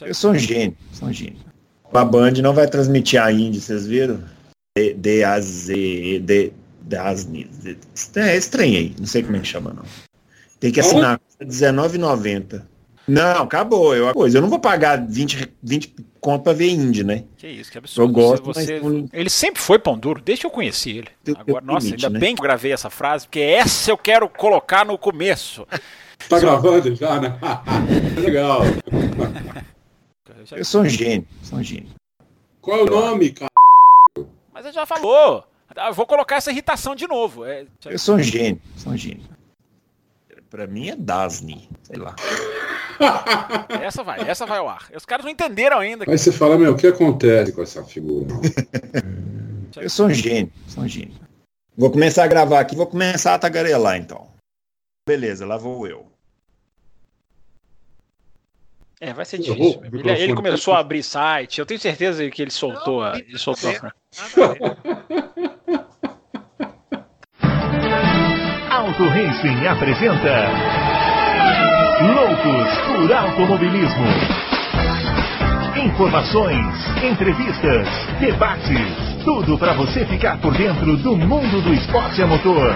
Eu sou um gênio, sou um gênio. A Band não vai transmitir a Indy, vocês viram? D-A-Z, D-Asni. É estranhei, não sei como é que chama, não. Tem que assinar R$19,90. Não, acabou. Eu, coisa, eu não vou pagar 20, 20 conto pra ver Indy, né? Que isso, que absurdo. Eu gosto, você, mas... Ele sempre foi pão duro, desde que eu conheci ele. Agora, nossa, limite, ainda né? bem que eu gravei essa frase, porque essa eu quero colocar no começo. Tá gravando já, né? Legal. Eu sou um gênio, sou um gênio. Qual é o nome, cara? Mas ele já falou. Ah, Eu vou colocar essa irritação de novo. É, Eu sou um gênio, sou um gênio. Pra mim é Dasni, sei lá. essa vai, essa vai ao ar. Os caras não entenderam ainda. Aí você fala, meu, o que acontece com essa figura? Eu sou um gênio, sou um gênio. Vou começar a gravar aqui, vou começar a tagarelar então. Beleza, lá vou eu. É, vai ser Eu difícil. mesmo. Ele, ele tá começou a abrir site. Eu tenho certeza que ele soltou. a- ele soltou. a- Auto Racing apresenta Loucos por Automobilismo. Informações, entrevistas, debates, tudo para você ficar por dentro do mundo do esporte a motor.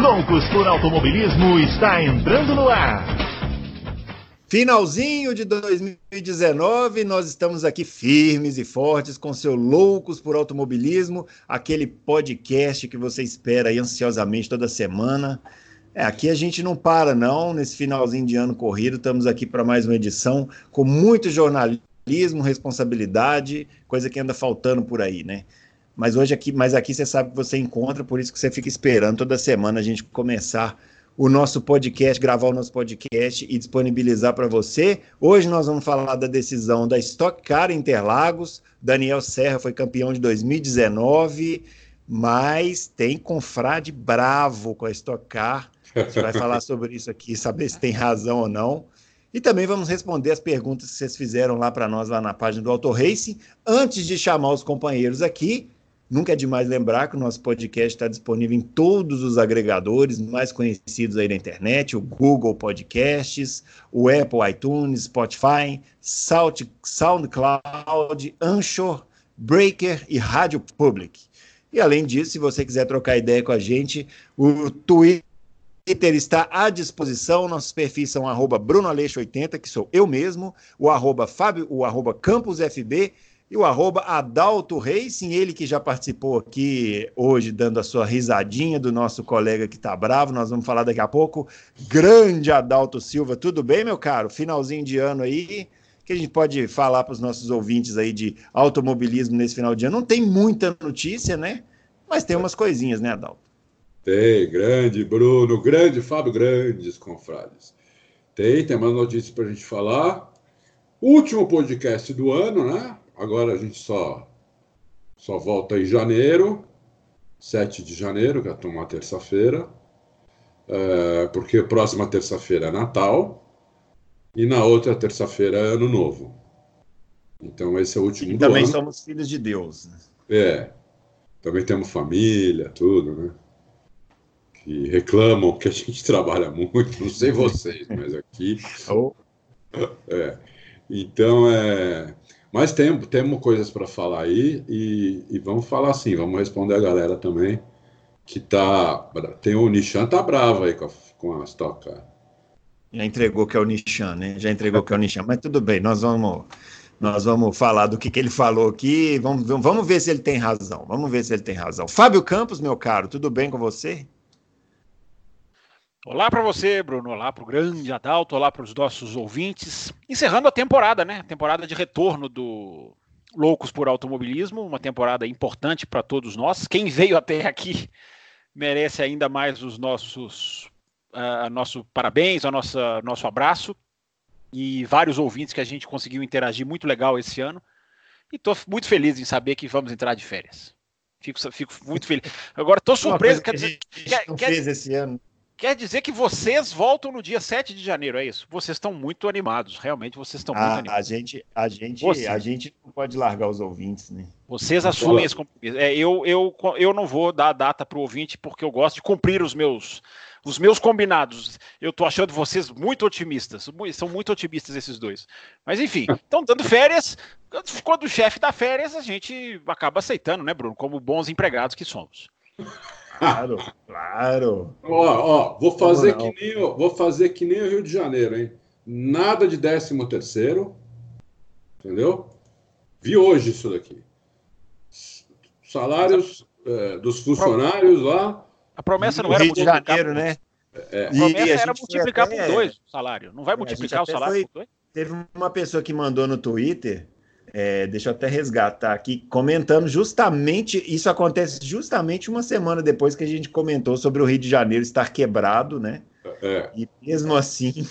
Loucos por Automobilismo está entrando no ar. Finalzinho de 2019, nós estamos aqui firmes e fortes com seu Loucos por Automobilismo, aquele podcast que você espera aí ansiosamente toda semana. É, aqui a gente não para não, nesse finalzinho de ano corrido, estamos aqui para mais uma edição com muito jornalismo, responsabilidade, coisa que anda faltando por aí, né? Mas hoje aqui, mas aqui você sabe que você encontra, por isso que você fica esperando toda semana a gente começar o nosso podcast, gravar o nosso podcast e disponibilizar para você. Hoje nós vamos falar da decisão da Stock Car Interlagos. Daniel Serra foi campeão de 2019, mas tem confrade bravo com a Stock Car. A gente vai falar sobre isso aqui, saber se tem razão ou não. E também vamos responder as perguntas que vocês fizeram lá para nós, lá na página do Auto Racing. Antes de chamar os companheiros aqui, Nunca é demais lembrar que o nosso podcast está disponível em todos os agregadores mais conhecidos aí na internet, o Google Podcasts, o Apple iTunes, Spotify, Sound, SoundCloud, Anchor, Breaker e Rádio Public. E além disso, se você quiser trocar ideia com a gente, o Twitter está à disposição. Nossos perfis são arroba BrunoAleixo80, que sou eu mesmo, o arroba, Fábio, o arroba CampusFB e o arroba Adalto Racing, ele que já participou aqui hoje, dando a sua risadinha do nosso colega que tá bravo, nós vamos falar daqui a pouco. Grande Adalto Silva, tudo bem, meu caro? Finalzinho de ano aí, que a gente pode falar para os nossos ouvintes aí de automobilismo nesse final de ano. Não tem muita notícia, né? Mas tem umas coisinhas, né, Adalto? Tem, grande Bruno, grande Fábio, grandes confrades. Tem, tem mais notícias para a gente falar. Último podcast do ano, né? Agora a gente só, só volta em janeiro, 7 de janeiro, que é uma terça-feira, é, porque próxima terça-feira é Natal e na outra terça-feira é Ano Novo. Então esse é o último E também ano. somos filhos de Deus. né? É. Também temos família, tudo, né? Que reclamam que a gente trabalha muito, não sei vocês, mas aqui. Oh, É. Então, é. Mas temos, temos coisas para falar aí e, e vamos falar assim, vamos responder a galera também que tá. Tem o Nishan tá bravo aí com a, com a Stock já entregou que é o Nishan, né? Já entregou que é o Nishan, mas tudo bem, nós vamos nós vamos falar do que, que ele falou aqui, vamos, vamos ver se ele tem razão, vamos ver se ele tem razão. Fábio Campos, meu caro, tudo bem com você? Olá para você, Bruno. Olá para o grande Adalto. Olá para os nossos ouvintes. Encerrando a temporada, né? Temporada de retorno do Loucos por Automobilismo. Uma temporada importante para todos nós. Quem veio até aqui merece ainda mais os nossos uh, nosso parabéns, o nosso, nosso abraço. E vários ouvintes que a gente conseguiu interagir muito legal esse ano. E estou muito feliz em saber que vamos entrar de férias. Fico, fico muito feliz. Agora estou surpreso. Quer dizer, quer, não quer, fez esse ano. Quer dizer que vocês voltam no dia 7 de janeiro, é isso? Vocês estão muito animados, realmente vocês estão muito Ah, a animados. gente, a gente, Você. a gente não pode largar os ouvintes, né? Vocês assumem esse compromisso. É, eu, eu, eu não vou dar a data para o ouvinte porque eu gosto de cumprir os meus, os meus combinados. Eu tô achando vocês muito otimistas. São muito otimistas esses dois. Mas enfim, estão dando férias. Quando o chefe dá férias, a gente acaba aceitando, né, Bruno? Como bons empregados que somos. Claro, claro. Ó, ó, vou fazer que nem vou fazer que nem o Rio de Janeiro, hein? Nada de 13 terceiro, entendeu? Vi hoje isso daqui. Salários é, dos funcionários lá. A promessa não era Rio de Janeiro, né? É. A promessa era multiplicar até, por dois o salário. Não vai multiplicar o salário foi, por dois? Teve uma pessoa que mandou no Twitter é, deixa eu até resgatar aqui, comentando justamente, isso acontece justamente uma semana depois que a gente comentou sobre o Rio de Janeiro estar quebrado, né? É. E mesmo assim,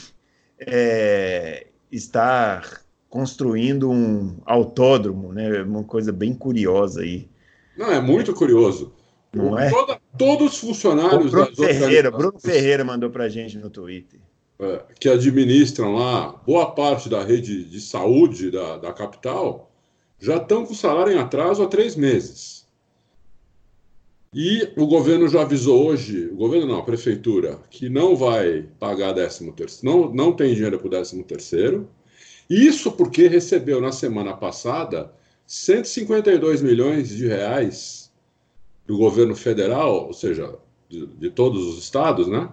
é, estar construindo um autódromo, né? Uma coisa bem curiosa aí. Não, é muito curioso. Não é? Toda, todos os funcionários. O Bruno Ferreira, Bruno Ferreira mandou para a gente no Twitter. É, que administram lá boa parte da rede de saúde da, da capital já estão com salário em atraso há três meses. E o governo já avisou hoje, o governo não, a prefeitura, que não vai pagar 13 terceiro, não, não tem dinheiro para o 13 terceiro. Isso porque recebeu na semana passada 152 milhões de reais do governo federal, ou seja, de, de todos os estados, né,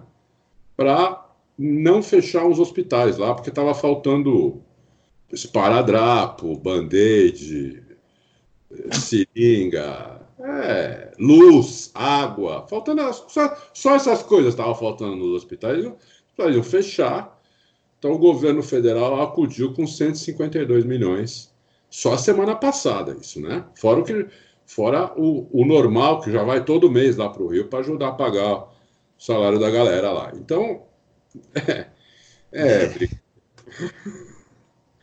para não fechar os hospitais lá, porque estava faltando esparadrapo, band-aid, seringa, é, luz, água, faltando só, só essas coisas estavam faltando nos hospitais, eles iam fechar. Então o governo federal acudiu com 152 milhões só a semana passada, isso, né? Fora o que fora o, o normal que já vai todo mês lá para o Rio para ajudar a pagar o salário da galera lá. Então é.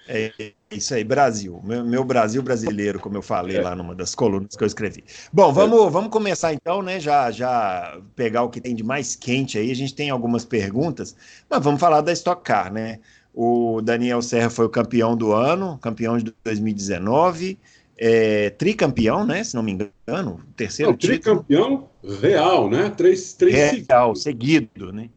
É, é isso aí, Brasil. Meu, meu, Brasil brasileiro, como eu falei é. lá numa das colunas que eu escrevi. Bom, vamos, é. vamos começar então, né? Já, já pegar o que tem de mais quente aí. A gente tem algumas perguntas, mas vamos falar da Stock Car, né? O Daniel Serra foi o campeão do ano, campeão de 2019, é, tricampeão, né? Se não me engano, terceiro não, tricampeão real, né? Três, três real, seguido né?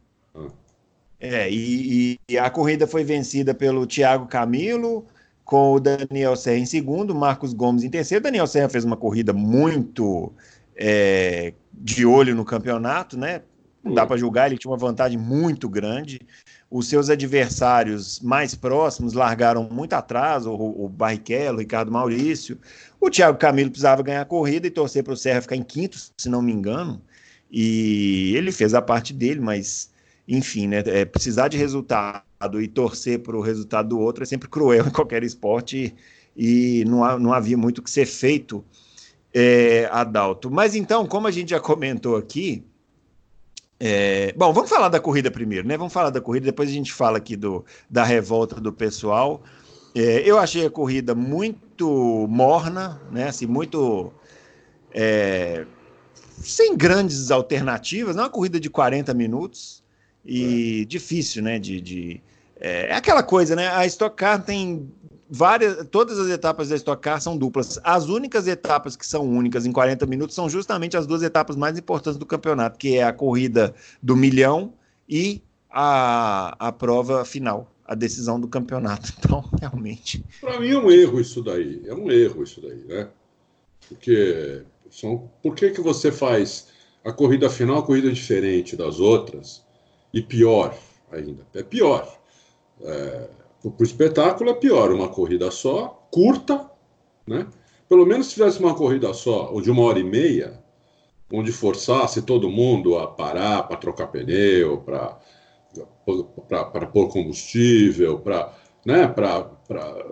É, e, e, a corrida foi vencida pelo Thiago Camilo, com o Daniel Serra em segundo, Marcos Gomes em terceiro. Daniel Serra fez uma corrida muito é, de olho no campeonato, né? Não dá para julgar, ele tinha uma vantagem muito grande. Os seus adversários mais próximos largaram muito atrás, o, o Barrichello, o Ricardo Maurício. O Thiago Camilo precisava ganhar a corrida e torcer para o Serra ficar em quinto, se não me engano. E ele fez a parte dele, mas enfim, né, é, precisar de resultado e torcer para o resultado do outro é sempre cruel em qualquer esporte e, e não, não havia muito o que ser feito, é, Adalto. Mas então, como a gente já comentou aqui, é, bom, vamos falar da corrida primeiro, né? Vamos falar da corrida, depois a gente fala aqui do, da revolta do pessoal. É, eu achei a corrida muito morna, né? Assim, muito. É, sem grandes alternativas, não é uma corrida de 40 minutos e é. difícil, né? De, de é, é, aquela coisa, né? A Stock Car tem várias, todas as etapas da Stock Car são duplas. As únicas etapas que são únicas em 40 minutos são justamente as duas etapas mais importantes do campeonato, que é a corrida do milhão e a, a prova final, a decisão do campeonato. Então, realmente. Para mim é um erro isso daí. É um erro isso daí, né? Porque são, por que, que você faz a corrida final, a corrida diferente das outras? E pior ainda, é pior. É, para o espetáculo é pior, uma corrida só, curta, né? Pelo menos se tivesse uma corrida só, ou de uma hora e meia, onde forçasse todo mundo a parar para trocar pneu, para pôr combustível, para né,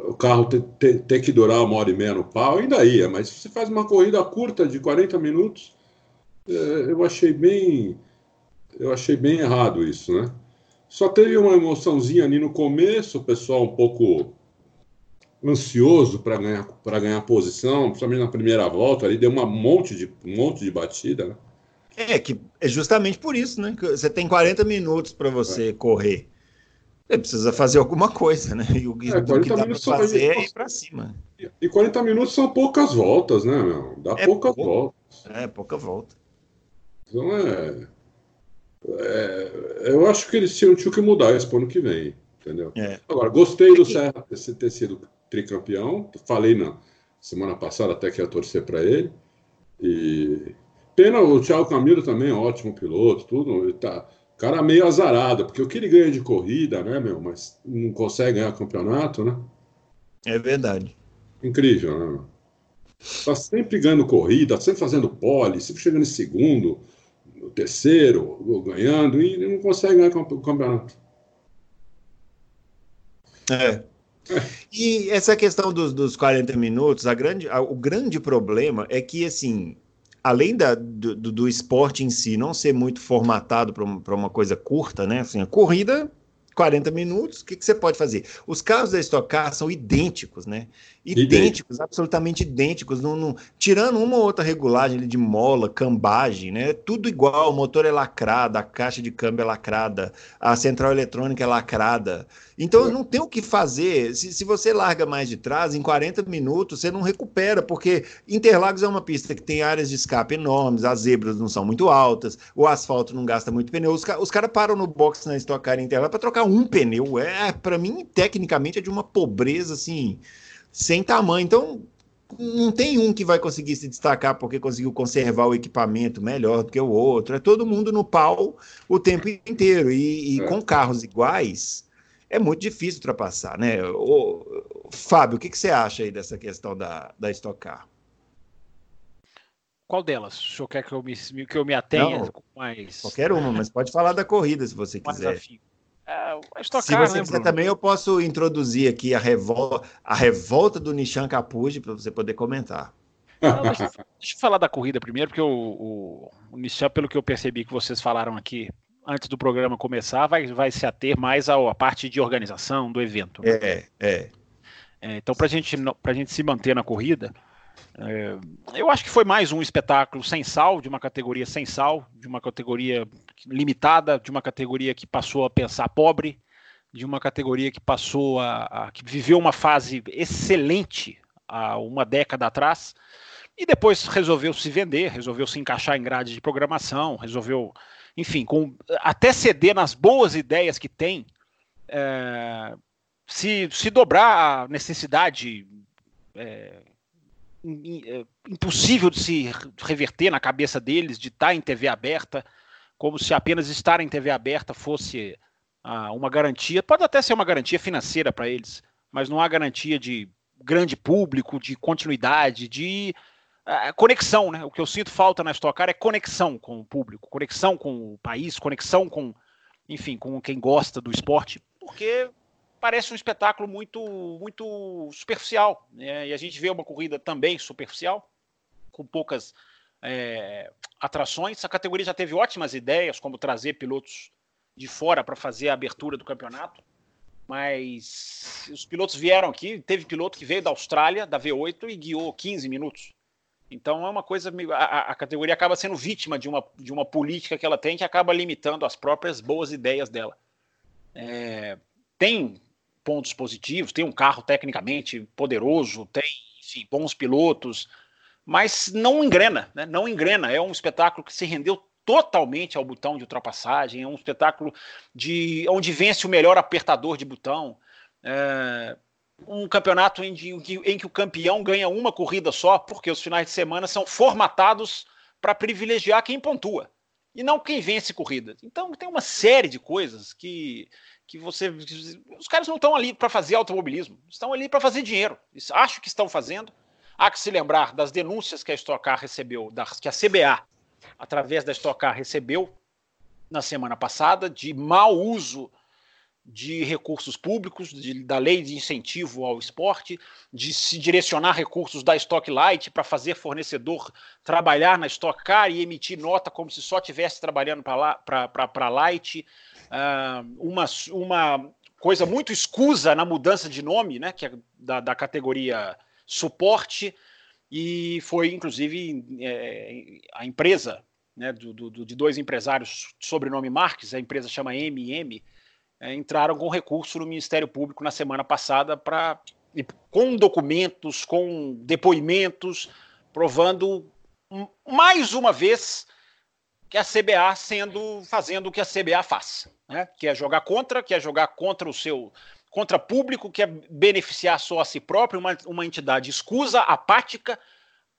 o carro ter, ter, ter, que durar uma hora e meia no pau, ainda ia, mas se você faz uma corrida curta de 40 minutos, é, eu achei bem eu achei bem errado isso, né? Só teve uma emoçãozinha ali no começo, o pessoal um pouco ansioso para ganhar para ganhar posição, principalmente na primeira volta, ali deu uma monte de um monte de batida, né? É que é justamente por isso, né? Que você tem 40 minutos para você é. correr. Você precisa fazer alguma coisa, né? E o, é, que dá para fazer é ir para cima. E 40 minutos são poucas voltas, né, meu? Dá é poucas voltas. É, pouca volta. Então é É, eu acho que eles tinham, tinham que mudar isso para o ano que vem, entendeu? É. Agora, gostei do Serra ter sido tricampeão. Falei na semana passada até que ia torcer para ele. E pena o Thiago Camilo também, ótimo piloto, tudo. Ele tá, cara meio azarado, porque o que ele ganha de corrida, né, meu? Mas não consegue ganhar campeonato, né? É verdade. Incrível, né? Tá sempre ganhando corrida, sempre fazendo pole, sempre chegando em segundo, terceiro, ganhando, e não consegue ganhar o campeonato. É. é. E essa questão dos, dos 40 minutos, a grande, a, o grande problema é que, assim, além da, do, do esporte em si não ser muito formatado para uma coisa curta, né? Assim, a corrida 40 minutos, o que, que, você pode fazer? Os carros da Stock Car são idênticos, né? Idênticos, absolutamente idênticos, não, não, tirando uma ou outra regulagem de mola, cambagem, né? Tudo igual, o motor é lacrado, a caixa de câmbio é lacrada, a central eletrônica é lacrada. Então é. não tem o que fazer. Se, se você larga mais de trás, em 40 minutos você não recupera, porque Interlagos é uma pista que tem áreas de escape enormes, as zebras não são muito altas, o asfalto não gasta muito pneu. Os, os caras param no box na Stock Car Interlagos para trocar um pneu. É, para mim, tecnicamente, é de uma pobreza assim sem tamanho. Então, não tem um que vai conseguir se destacar porque conseguiu conservar o equipamento melhor do que o outro. É todo mundo no pau o tempo inteiro. E, e é. com carros iguais, é muito difícil ultrapassar, né? O, Fábio, o que, que, você acha aí dessa questão da, da Stock Car? Qual delas? O senhor quer que eu me, que eu me atenha? Não, mais... Qualquer uma, mas pode falar da corrida se você quiser. Afim. É, a Se você né, quiser também, eu posso introduzir aqui a, revol a revolta do Nishan Capuji para você poder comentar. Não, deixa, deixa, eu falar da corrida primeiro, porque o, o, o Nishan, pelo que eu percebi que vocês falaram aqui antes do programa começar, vai, vai se ater mais à, parte de organização do evento. Né? É, é. é então, para gente, a gente se manter na corrida, é, eu acho que foi mais um espetáculo sem sal, de uma categoria sem sal, de uma categoria limitada, de uma categoria que passou a pensar pobre, de uma categoria que passou a, a que viveu uma fase excelente há uma década atrás e depois resolveu se vender, resolveu se encaixar em grade de programação, resolveu, enfim, com, até ceder nas boas ideias que tem, é, se, se dobrar a necessidade é, é, impossível de se reverter na cabeça deles, de estar em TV aberta, como se apenas estar em TV aberta fosse ah, uma garantia. Pode até ser uma garantia financeira para eles, mas não há garantia de grande público, de continuidade, de ah, conexão. Né? O que eu sinto falta na Stock Car é conexão com o público, conexão com o país, conexão com, enfim, com quem gosta do esporte, porque parece um espetáculo muito, muito superficial. Né? E a gente vê uma corrida também superficial, com poucas é, atrações. A categoria já teve ótimas ideias, como trazer pilotos de fora para fazer a abertura do campeonato. Mas os pilotos vieram aqui, teve piloto que veio da Austrália, da V8, e guiou 15 minutos. Então é uma coisa. A, a, categoria acaba sendo vítima de uma, de uma política que ela tem que acaba limitando as próprias boas ideias dela. É, tem pontos positivos, tem um carro tecnicamente poderoso, tem enfim, bons pilotos, mas não engrena, né? não engrena. É um espetáculo que se rendeu totalmente ao botão de ultrapassagem, é um espetáculo de onde vence o melhor apertador de botão. É um campeonato em, de, em que o campeão ganha uma corrida só, porque os finais de semana são formatados para privilegiar quem pontua e não quem vence corrida. Então tem uma série de coisas que que você. Os caras não estão ali para fazer automobilismo, estão ali para fazer dinheiro. Acho que estão fazendo. Há que se lembrar das denúncias que a Stock Car recebeu, que a CBA, através da Stock Car, recebeu na semana passada, de mau uso de recursos públicos, de, da lei de incentivo ao esporte, de se direcionar recursos da Stock Light para fazer fornecedor trabalhar na Stock Car e emitir nota como se só estivesse trabalhando para a Light. Uh, uma, uma coisa muito escusa na mudança de nome, né, que é da, da categoria suporte, e foi inclusive é, a empresa né, do, do, de dois empresários, sobrenome Marques, a empresa chama MM, é, entraram com recurso no Ministério Público na semana passada para com documentos, com depoimentos, provando mais uma vez que a CBA sendo fazendo o que a CBA faz, né? Que é jogar contra, que é jogar contra o seu contra público, que é beneficiar só a si próprio, uma, uma entidade escusa, apática,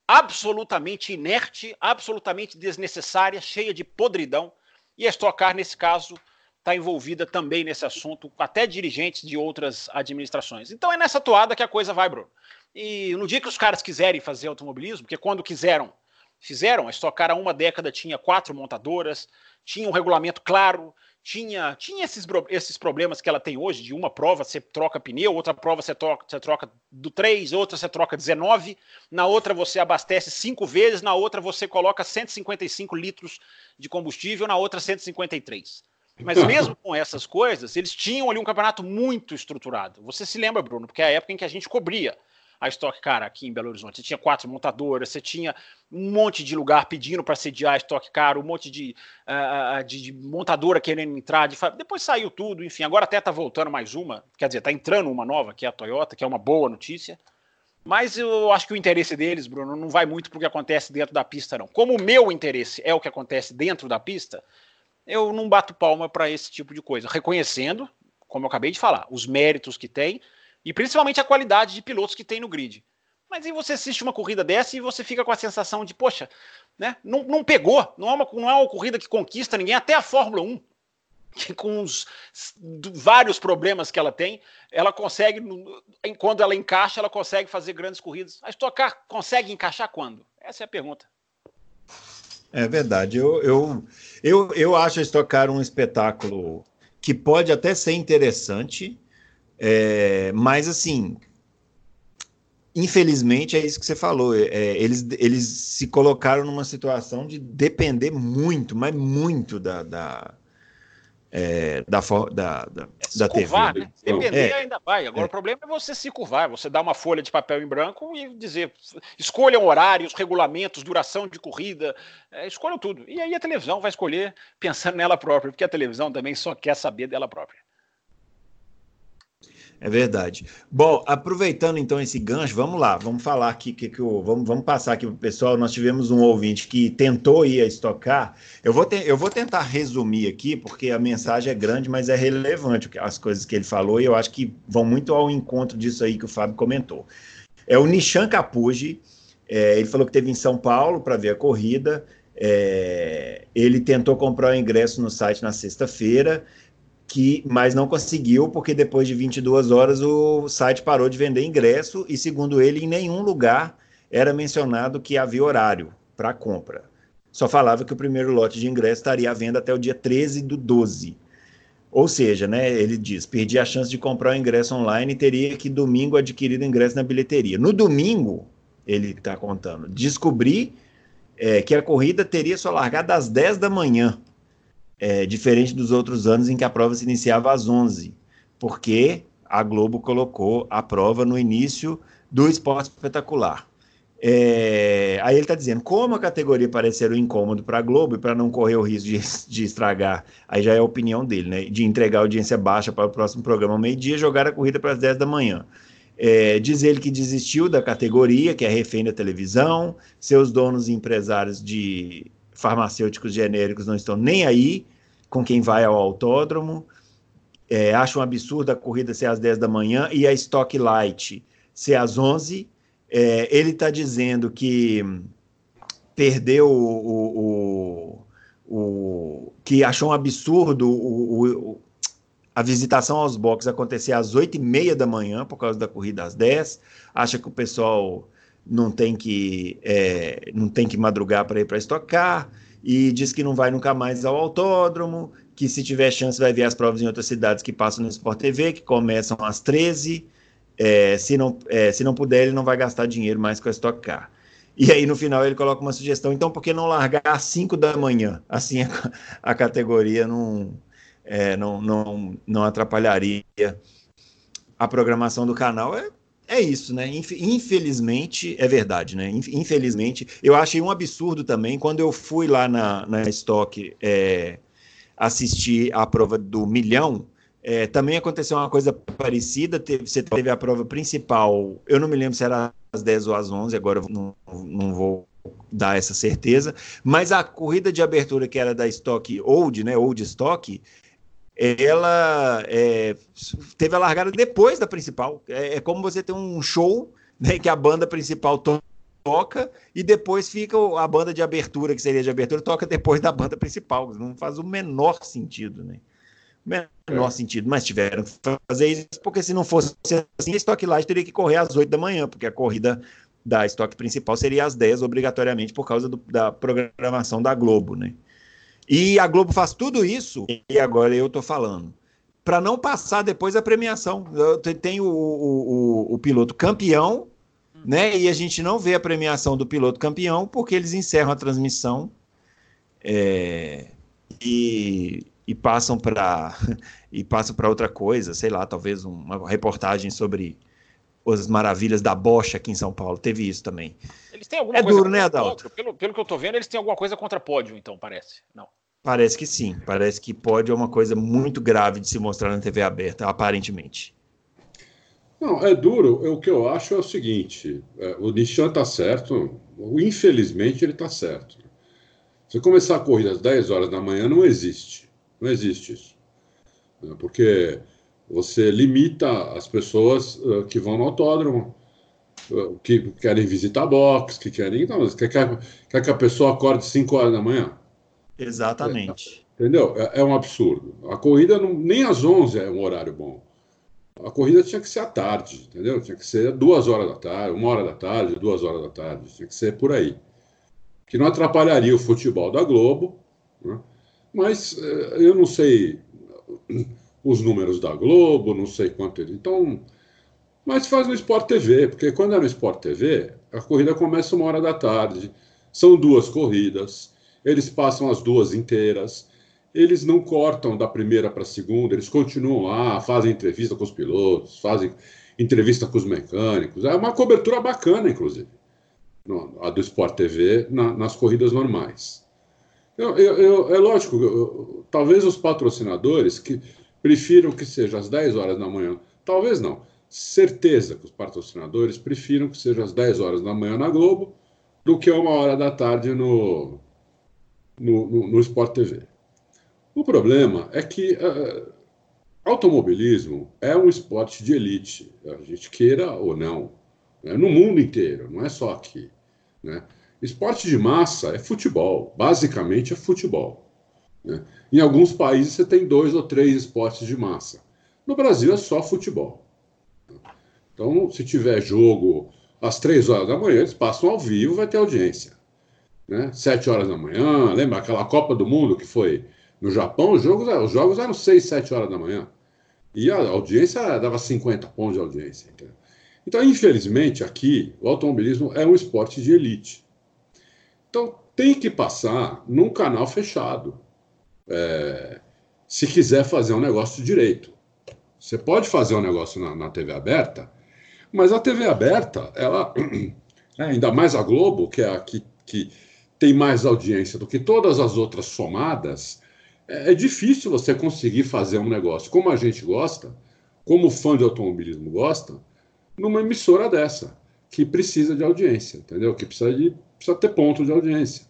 absolutamente inerte, absolutamente desnecessária, cheia de podridão. E a Stock nesse caso, está envolvida também nesse assunto, até dirigentes de outras administrações. Então é nessa toada que a coisa vai, Bruno. E no dia que os caras quiserem fazer automobilismo, porque quando quiseram, fizeram, a Stock Car há uma década tinha quatro montadoras, tinha um regulamento claro, tinha, tinha esses, esses problemas que ela tem hoje, de uma prova você troca pneu, outra prova você troca, você troca do 3, outra você troca 19, na outra você abastece cinco vezes, na outra você coloca 155 litros de combustível, na outra 153. Mas mesmo com essas coisas, eles tinham ali um campeonato muito estruturado. Você se lembra, Bruno, porque é a época em que a gente cobria a Stock Car aqui em Belo Horizonte. Você tinha quatro montadoras, você tinha um monte de lugar pedindo para sediar a Stock Car, um monte de, uh, de, de, montadora querendo entrar. De... Depois saiu tudo, enfim. Agora até está voltando mais uma, quer dizer, está entrando uma nova, que é a Toyota, que é uma boa notícia. Mas eu acho que o interesse deles, Bruno, não vai muito para o que acontece dentro da pista, não. Como o meu interesse é o que acontece dentro da pista, eu não bato palma para esse tipo de coisa, reconhecendo, como eu acabei de falar, os méritos que tem e principalmente a qualidade de pilotos que tem no grid. Mas aí você assiste uma corrida dessa e você fica com a sensação de, poxa, né, não, não pegou, não é, uma, não é uma corrida que conquista ninguém, até a Fórmula 1, que com os vários problemas que ela tem, ela consegue, quando ela encaixa, ela consegue fazer grandes corridas. A Stock Car consegue encaixar quando? Essa é a pergunta. É verdade. Eu, eu, eu, eu acho a Stock Car um espetáculo que pode até ser interessante, é, mas assim, infelizmente é isso que você falou. É, eles, eles se colocaram numa situação de depender muito, mas muito da, da, é, da, da, da, é da curvar, TV. Né? Depender é, ainda vai. Agora é. o problema é você se curvar, você dar uma folha de papel em branco e dizer escolham horários, regulamentos, duração de corrida, é, escolham tudo. E aí a televisão vai escolher pensando nela própria, porque a televisão também só quer saber dela própria. É verdade. Bom, aproveitando então esse gancho, vamos lá, vamos falar aqui que, que o, vamos, vamos passar aqui para o pessoal. Nós tivemos um ouvinte que tentou ir a estocar. Eu vou, te, eu vou tentar resumir aqui, porque a mensagem é grande, mas é relevante as coisas que ele falou, e eu acho que vão muito ao encontro disso aí que o Fábio comentou. É o Nishan Capuji, é, ele falou que teve em São Paulo para ver a corrida. É, ele tentou comprar o ingresso no site na sexta-feira que mas não conseguiu porque depois de 22 horas o site parou de vender ingresso e segundo ele em nenhum lugar era mencionado que havia horário para compra. Só falava que o primeiro lote de ingresso estaria à venda até o dia 13 do 12. Ou seja, né, ele diz, perdi a chance de comprar o ingresso online e teria que domingo adquirir o ingresso na bilheteria. No domingo, ele está contando, descobri é, que a corrida teria sua largada às 10 da manhã é, diferente dos outros anos em que a prova se iniciava às 11, porque a Globo colocou a prova no início do esporte espetacular. É, aí ele está dizendo, como a categoria parecer um incômodo para a Globo e para não correr o risco de, de, estragar, aí já é a opinião dele, né? De entregar audiência baixa para o próximo programa ao meio-dia jogar a corrida para as 10 da manhã. É, diz ele que desistiu da categoria, que é refém da televisão, seus donos e empresários de farmacêuticos genéricos não estão nem aí com quem vai ao autódromo, é, acha um absurdo a corrida ser às 10 da manhã e a Stock Light ser às 11. É, ele está dizendo que perdeu o, o, o, que achou um absurdo o, a visitação aos boxes acontecer às 8 e meia da manhã por causa da corrida às 10. Acha que o pessoal não tem que, é, não tem que madrugar para ir para estocar e diz que não vai nunca mais ao autódromo, que se tiver chance vai ver as provas em outras cidades que passam no Sport TV, que começam às 13. É, se, não, é, se não puder, ele não vai gastar dinheiro mais com a Stock Car. E aí, no final, ele coloca uma sugestão: então, por que não largar às 5 da manhã? Assim, a, a categoria não, é, não, não, não atrapalharia a programação do canal. É, é isso, né? Infelizmente, é verdade, né? Infelizmente, eu achei um absurdo também quando eu fui lá na, na Stock é, assistir a prova do milhão. É, também aconteceu uma coisa parecida. Teve, você teve a prova principal, eu não me lembro se era às 10 ou às 11, agora não, não vou dar essa certeza. Mas a corrida de abertura que era da Stock Old, né, Old Stock, ela é, teve a largada depois da principal. É, é, como você ter um show né, que a banda principal to toca e depois fica a banda de abertura, que seria de abertura, toca depois da banda principal. Não faz o menor sentido, né? menor é. sentido, mas tiveram que fazer isso, porque se não fosse assim, a Stock Light teria que correr às 8 da manhã, porque a corrida da estoque principal seria às 10, obrigatoriamente, por causa do, da programação da Globo, né? E a Globo faz tudo isso, e agora eu estou falando, para não passar depois a premiação. Tem o, o, o, o, piloto campeão, né? E a gente não vê a premiação do piloto campeão porque eles encerram a transmissão é, e, e passam para e passam para outra coisa, sei lá, talvez uma reportagem sobre as maravilhas da bocha aqui em São Paulo. Teve isso também. Eles têm alguma é coisa duro, né, Adalto? Pelo, pelo que eu tô vendo, eles têm alguma coisa contra pódio, então, parece. Não. Parece que sim. Parece que pódio é uma coisa muito grave de se mostrar na TV aberta, aparentemente. Não, é duro. O que eu acho é o seguinte: é, o Nishan está certo, infelizmente ele está certo. Se começar a corrida às 10 horas da manhã, não existe. Não existe isso. Porque você limita as pessoas uh, que vão no autódromo, uh, que querem visitar box, que querem. Então, quer, quer, quer que a pessoa acorde 5 horas da manhã? Exatamente. Entendeu? É, é, um absurdo. A corrida, não, nem às 11 é um horário bom. A corrida tinha que ser à tarde, entendeu? Tinha que ser duas horas da tarde, uma hora da tarde, duas horas da tarde, tinha que ser por aí. Que não atrapalharia o futebol da Globo, né? mas eh, eu não sei os números da Globo, não sei quanto ele. Então, mas faz no Sport TV, porque quando é no Sport TV, a corrida começa uma hora da tarde, são duas corridas, eles passam as duas inteiras, eles não cortam da primeira para a segunda, eles continuam lá, fazem entrevista com os pilotos, fazem entrevista com os mecânicos. É uma cobertura bacana, inclusive, a do Sport TV na, nas corridas normais. Eu, eu, eu, é lógico, talvez os patrocinadores que prefiram que seja às 10 horas da manhã. Talvez não. Certeza que os patrocinadores prefiram que seja às 10 horas da manhã na Globo do que uma hora da tarde no, no, no, no Sport TV. O problema é que uh, automobilismo é um esporte de elite, a gente queira ou não, né? no mundo inteiro, não é só aqui. Né? Esporte de massa é futebol, basicamente é futebol. Né? Em alguns países você tem dois ou três esportes de massa. No Brasil é só futebol. Então, se tiver jogo às três horas da manhã, eles passam ao vivo, vai ter audiência. Né? Sete horas da manhã, lembra aquela Copa do Mundo que foi no Japão? Os jogos, os jogos eram seis, sete horas da manhã. E a audiência dava 50 pontos de audiência. Entendeu? Então, infelizmente, aqui, o automobilismo é um esporte de elite. Então, tem que passar num canal fechado é, se quiser fazer um negócio direito. Você pode fazer um negócio na, na TV aberta, mas a TV aberta, ela, é, ainda mais a Globo, que é a que, que tem mais audiência do que todas as outras somadas, é, é difícil você conseguir fazer um negócio como a gente gosta, como fã de automobilismo gosta, numa emissora dessa, que precisa de audiência, entendeu? Que precisa, de, precisa ter ponto de audiência.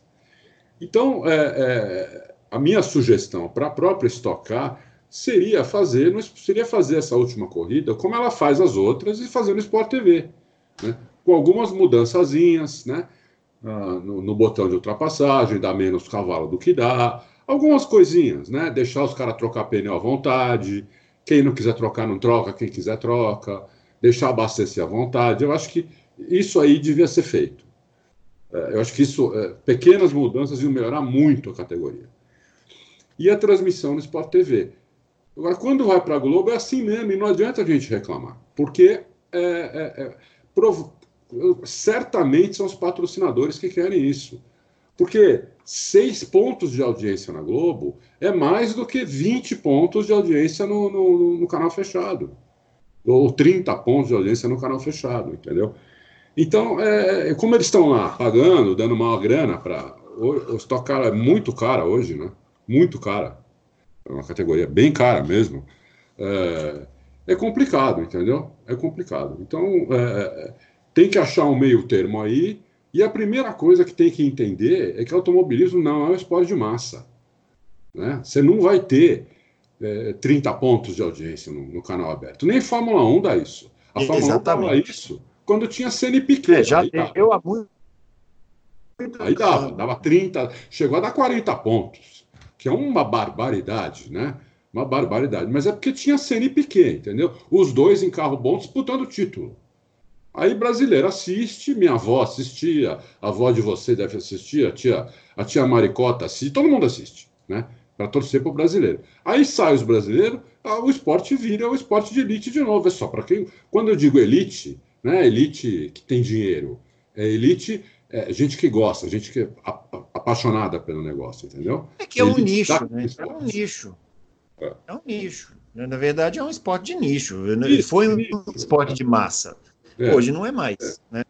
Então, é, é a minha sugestão para a própria Stock Car seria fazer, seria fazer essa última corrida como ela faz as outras e fazer no Sport TV, né? com algumas mudançazinhas, né? Ah, no, no, botão de ultrapassagem, dar menos cavalo do que dá, algumas coisinhas, né? Deixar os caras trocar pneu à vontade, quem não quiser trocar não troca, quem quiser troca, deixar abastecer à vontade. Eu acho que isso aí devia ser feito. É, eu acho que isso, é, pequenas mudanças iam melhorar muito a categoria e a transmissão no Sport TV. Agora, quando vai para a Globo, é assim mesmo, e não adianta a gente reclamar, porque é, é, é. Certamente são os patrocinadores que querem isso. Porque seis pontos de audiência na Globo é mais do que 20 pontos de audiência no, no, no canal fechado. Ou 30 pontos de audiência no canal fechado, entendeu? Então, é, é como eles estão lá pagando, dando uma grana para. O Stock Car é muito cara hoje, né? muito cara. É uma categoria bem cara mesmo. É, é complicado, entendeu? É complicado. Então, é, é tem que achar um meio termo aí E a primeira coisa que tem que entender é que automobilismo não é um esporte de massa. Né? Você não vai ter é, 30 pontos de audiência no, no, canal aberto. Nem Fórmula 1 dá isso. A Fórmula Exatamente. 1 dava isso quando tinha CNPq. É, já eu há muito Aí dava, dava 30, chegou a dar 40 pontos, que é uma barbaridade, né? Uma barbaridade. Mas é porque tinha Senna e Piquet, entendeu? Os dois em carro bom disputando o título. Aí brasileiro assiste, minha avó assistia, a avó de você deve assistir, a tia, a tia Maricota assiste, todo mundo assiste, né? Para torcer para o brasileiro. Aí sai os brasileiros, ah, o esporte vira o esporte de elite de novo. É só para quem. Quando eu digo elite, né? Elite que tem dinheiro, é elite é, gente que gosta, gente que é apaixonada pelo negócio, entendeu? É que é um nicho, né? É um nicho. É. é. um nicho. Na verdade, é um esporte de nicho. Isso, Foi um isso. esporte de massa. É. Hoje não é mais. É.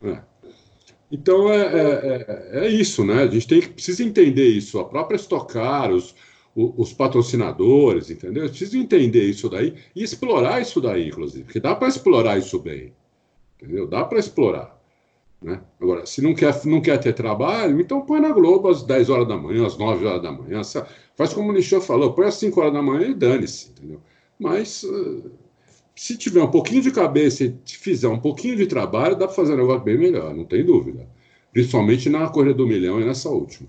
Né? Então é, é, isso, né? A gente tem que precisa entender isso. A própria Estocar, os, os patrocinadores, entendeu? Precisa entender isso daí e explorar isso daí, inclusive, porque dá para explorar isso bem, entendeu? Dá para explorar. Né? Agora, se não quer, não quer ter trabalho, então põe na Globo às 10 horas da manhã, às 9 horas da manhã. Faz como o Nichô falou, põe às 5 horas da manhã e dane-se, entendeu? Mas uh, se tiver um pouquinho de cabeça e fizer um pouquinho de trabalho, dá para fazer um negócio bem melhor, não tem dúvida. Principalmente na corrida do milhão e nessa última.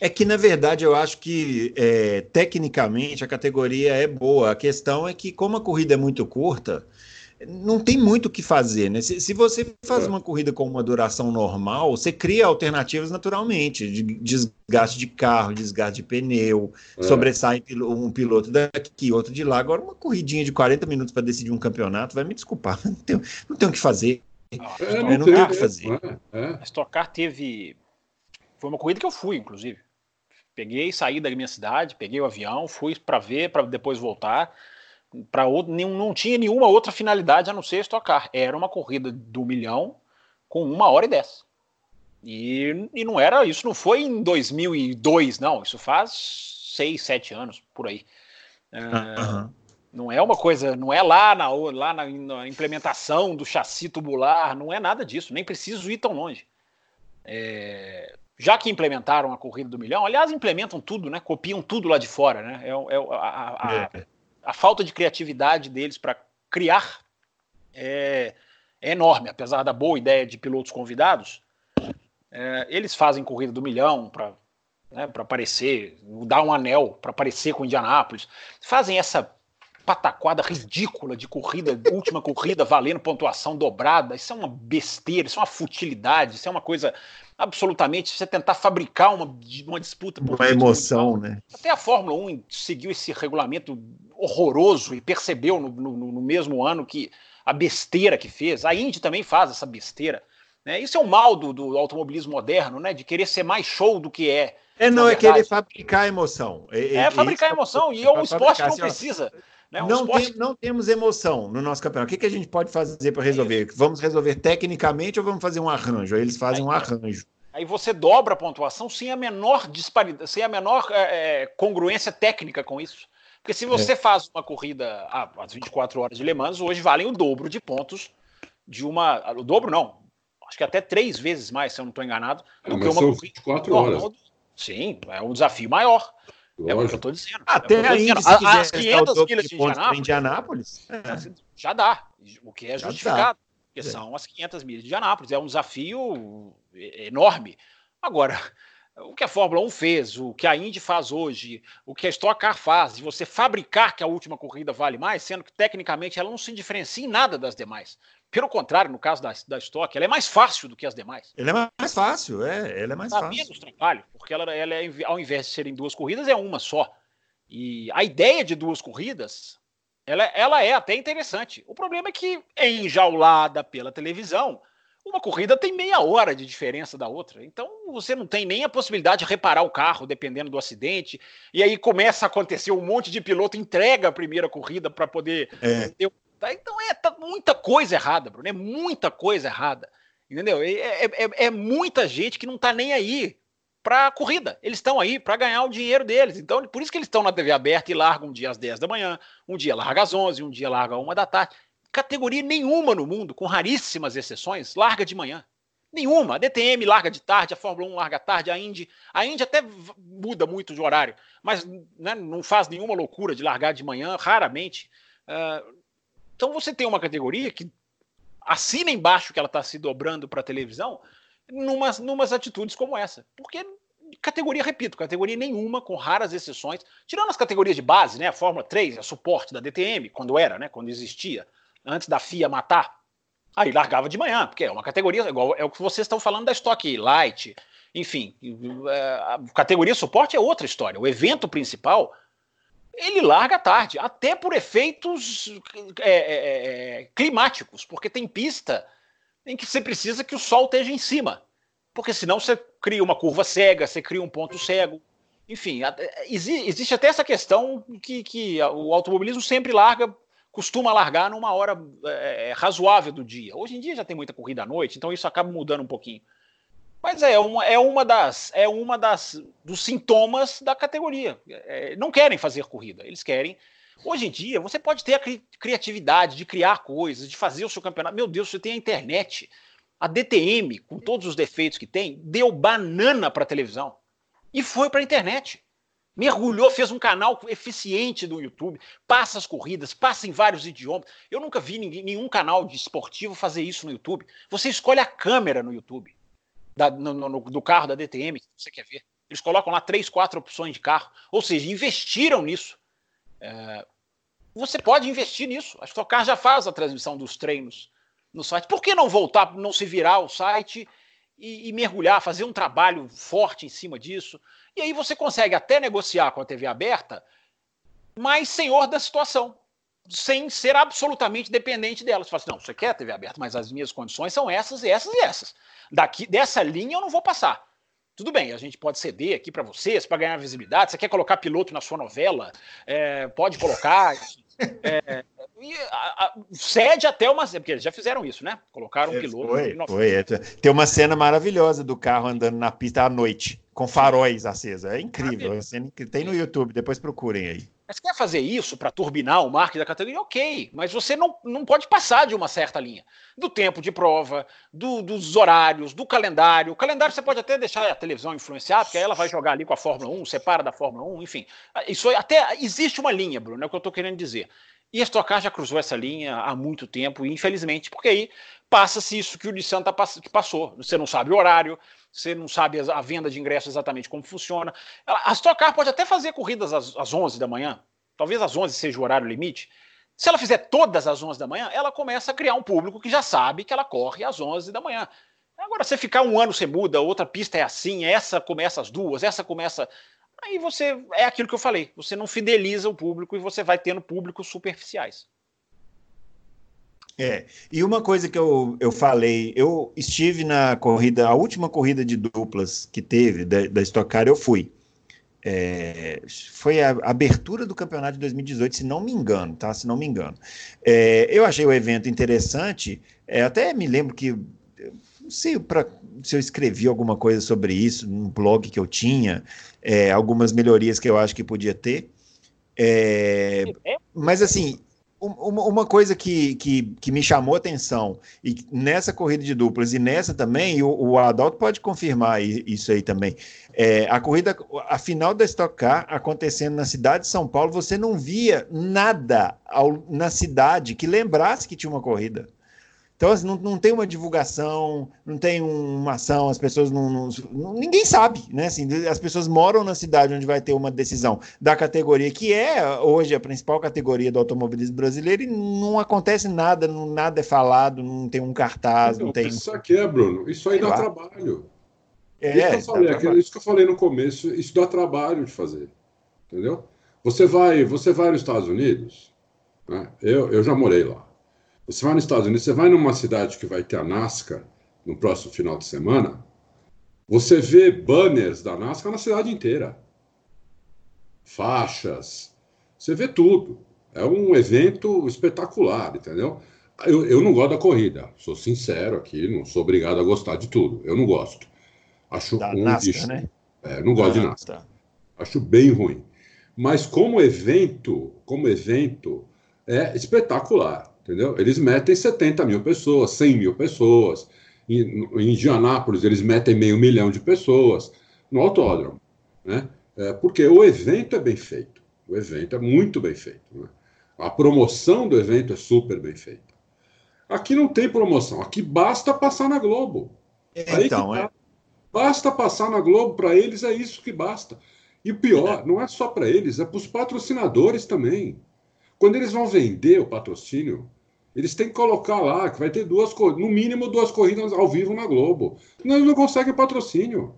É que, na verdade, eu acho que é, tecnicamente a categoria é boa. A questão é que, como a corrida é muito curta, não tem muito o que fazer, né? Se, se você faz é. uma corrida com uma duração normal, você cria alternativas naturalmente, de desgaste de carro, desgaste de pneu, é. sobressai um piloto daqui, outro de lá. Agora, uma corridinha de 40 minutos para decidir um campeonato, vai me desculpar, não tem, não tem o que fazer. É, não, não tem o que fazer. É, é. A Stock Car teve. Foi uma corrida que eu fui, inclusive. Peguei, saí da minha cidade, peguei o avião, fui para ver, para depois voltar para não tinha nenhuma outra finalidade a não ser estocar. Era uma corrida do milhão com uma hora e dez. E, e não era, isso não foi em 2002, não. Isso faz seis, sete anos por aí. É, Não é uma coisa, não é lá na, lá na, na, implementação do chassi tubular, não é nada disso. Nem preciso ir tão longe. É, já que implementaram a corrida do milhão, aliás, implementam tudo, né? Copiam tudo lá de fora, né? É, é a, a, é a falta de criatividade deles para criar é, é, enorme, apesar da boa ideia de pilotos convidados. É, eles fazem corrida do milhão para né, para aparecer, dar um anel para aparecer com Indianápolis. Fazem essa pataquada ridícula de corrida, última corrida valendo pontuação dobrada. Isso é uma besteira, isso é uma futilidade, isso é uma coisa absolutamente você tentar fabricar uma, uma disputa. Uma emoção, né? Até a Fórmula 1 seguiu esse regulamento horroroso e percebeu no, no, no, mesmo ano que a besteira que fez. A Indy também faz essa besteira. Né? Isso é o mal do, do automobilismo moderno, né? De querer ser mais show do que é. É, não, é querer fabricar emoção. É, é fabricar emoção, e é um esporte que não precisa. Né? Um não, esporte... tem, não temos emoção no nosso campeonato. O que, que a gente pode fazer para resolver? É vamos resolver tecnicamente ou vamos fazer um arranjo? Aí eles fazem Aí, um arranjo. Aí você dobra a pontuação sem a menor disparidade, sem a menor é, congruência técnica com isso. Porque se você é. faz uma corrida ah, às 24 horas de Le Mans, hoje valem o dobro de pontos de uma. O dobro não. Acho que até três vezes mais, se eu não estou enganado, do que uma corrida. 24 horas. Sim, é um desafio maior. Lógico. É o que eu estou dizendo. Até é aí, as 500 milhas de Indianápolis, Indianápolis é. já dá, o que é já justificado. Dá. Porque é. são as 500 milhas de Indianápolis. É um desafio enorme. Agora, o que a Fórmula 1 fez, o que a Indy faz hoje, o que a Stock Car faz, de você fabricar que a última corrida vale mais, sendo que tecnicamente ela não se diferencia em nada das demais. Pelo contrário, no caso da, da Stock, ela é mais fácil do que as demais. Ela é mais fácil, é, ela é mais Dá fácil. menos trabalho, porque ela, ela é, ao invés de serem duas corridas, é uma só. E a ideia de duas corridas, ela, ela é até interessante. O problema é que é enjaulada pela televisão. Uma corrida tem meia hora de diferença da outra. Então você não tem nem a possibilidade de reparar o carro, dependendo do acidente. E aí começa a acontecer um monte de piloto entrega a primeira corrida para poder é. Então é tá muita coisa errada, Bruno. É muita coisa errada. Entendeu? É, é, é, é muita gente que não está nem aí para a corrida. Eles estão aí para ganhar o dinheiro deles. Então, por isso que eles estão na TV aberta e largam um dia às 10 da manhã, um dia larga às 11, um dia larga às 1 da tarde. Categoria nenhuma no mundo, com raríssimas exceções, larga de manhã. Nenhuma. A DTM larga de tarde, a Fórmula 1 larga tarde, a Indy. A Indy até muda muito de horário, mas né, não faz nenhuma loucura de largar de manhã, raramente. Uh, então você tem uma categoria que assina embaixo que ela está se dobrando para a televisão numas, numas atitudes como essa. Porque categoria, repito, categoria nenhuma, com raras exceções, tirando as categorias de base, né? A Fórmula 3, a suporte da DTM, quando era, né? Quando existia, antes da FIA matar. Aí largava de manhã, porque é uma categoria, igual é o que vocês estão falando da Stock Light, enfim, é, a categoria suporte é outra história. O evento principal ele larga tarde, até por efeitos é, é, é, climáticos, porque tem pista em que você precisa que o sol esteja em cima, porque senão você cria uma curva cega, você cria um ponto cego. Enfim, existe até essa questão que, que o automobilismo sempre larga costuma largar numa hora é, razoável do dia. Hoje em dia já tem muita corrida à noite, então isso acaba mudando um pouquinho. Mas é uma, é uma das é uma das dos sintomas da categoria. É, não querem fazer corrida, eles querem. Hoje em dia você pode ter a cri criatividade de criar coisas, de fazer o seu campeonato. Meu Deus, você tem a internet. A DTM, com todos os defeitos que tem, deu banana para televisão e foi para a internet mergulhou, fez um canal eficiente no YouTube, passa as corridas, passa em vários idiomas. Eu nunca vi ninguém, nenhum canal de esportivo fazer isso no YouTube. Você escolhe a câmera no YouTube da, no, no, do carro da DTM, que você quer ver. Eles colocam lá três, quatro opções de carro. Ou seja, investiram nisso. É, você pode investir nisso. A Stock Car já faz a transmissão dos treinos no site. Por que não voltar, não se virar o site e, e mergulhar, fazer um trabalho forte em cima disso? E aí você consegue até negociar com a TV aberta, mas senhor da situação, sem ser absolutamente dependente dela. Você fala assim, não, você quer TV aberta, mas as minhas condições são essas e essas e essas. Daqui dessa linha eu não vou passar. Tudo bem, a gente pode ceder aqui para vocês para ganhar visibilidade. Você quer colocar piloto na sua novela? É, pode colocar. É, e a, a, cede até uma. Porque eles já fizeram isso, né? Colocaram um piloto. Foi, foi. É, tem uma cena maravilhosa do carro andando na pista à noite com faróis acesos. É incrível. É tem no YouTube, depois procurem aí. Mas quer fazer isso para turbinar o marketing da categoria? Ok, mas você não, não pode passar de uma certa linha. Do tempo de prova, do, dos horários, do calendário. O calendário você pode até deixar a televisão influenciar, porque aí ela vai jogar ali com a Fórmula 1, separa da Fórmula 1, enfim. Isso até existe uma linha, Bruno, é o que eu estou querendo dizer. E a Stock Car já cruzou essa linha há muito tempo, infelizmente, porque aí passa-se isso que o Nissan tá, que passou. Você não sabe o horário, você não sabe a venda de ingressos exatamente como funciona. A Stock Car pode até fazer corridas às, às 11 da manhã, talvez às 11 seja o horário limite. Se ela fizer todas às 11 da manhã, ela começa a criar um público que já sabe que ela corre às 11 da manhã. Agora, você ficar um ano, você muda, outra pista é assim, essa começa às duas, essa começa. Aí você. É aquilo que eu falei, você não fideliza o público e você vai tendo públicos superficiais. É, e uma coisa que eu, eu falei, eu estive na corrida, a última corrida de duplas que teve da, da Stock Car, eu fui. É, foi a abertura do campeonato de 2018, se não me engano, tá? Se não me engano. É, eu achei o evento interessante, é, até me lembro que, não sei pra, se eu escrevi alguma coisa sobre isso num blog que eu tinha, é, algumas melhorias que eu acho que podia ter. É, mas assim, uma, coisa que, que, que, me chamou atenção, e nessa corrida de duplas e nessa também, o, o Adalto pode confirmar isso aí também, é, a corrida, a final da Stock Car acontecendo na cidade de São Paulo, você não via nada ao, na cidade que lembrasse que tinha uma corrida. Então, assim, não, não tem uma divulgação, não tem uma ação, as pessoas não, não, Ninguém sabe, né? Assim, as pessoas moram na cidade onde vai ter uma decisão da categoria, que é hoje a principal categoria do automobilismo brasileiro, e não acontece nada, não, nada é falado, não tem um cartaz, não, não tem. Isso aqui é, Bruno, isso aí dá lá. trabalho. É, isso, que eu falei, aquilo, isso que eu falei no começo, isso dá trabalho de fazer. Entendeu? Você vai, você vai nos Estados Unidos, né? eu, eu já morei lá. Você vai nos Estados Unidos, você vai numa cidade que vai ter a NASCAR no próximo final de semana, você vê banners da NASCAR na cidade inteira. Faixas, você vê tudo. É um evento espetacular, entendeu? Eu, eu não gosto da corrida, sou sincero aqui, não sou obrigado a gostar de tudo. Eu não gosto. Acho da um NASCAR, bicho. né? É, não gosto ah, de NASCAR. Tá. Acho bem ruim. Mas como evento, como evento, é espetacular entendeu? Eles metem 70 mil pessoas, 100 mil pessoas. Em, em Indianápolis, eles metem meio milhão de pessoas no autódromo. Né? É, porque o evento é bem feito. O evento é muito bem feito. Né? A promoção do evento é super bem feita. Aqui não tem promoção. Aqui basta passar na Globo. Então, tá. é. Basta passar na Globo. Para eles é isso que basta. E o pior, é. não é só para eles, é para os patrocinadores também. Quando eles vão vender o patrocínio, eles têm que colocar lá que vai ter duas, no mínimo duas corridas ao vivo na Globo. Senão eles não conseguem patrocínio.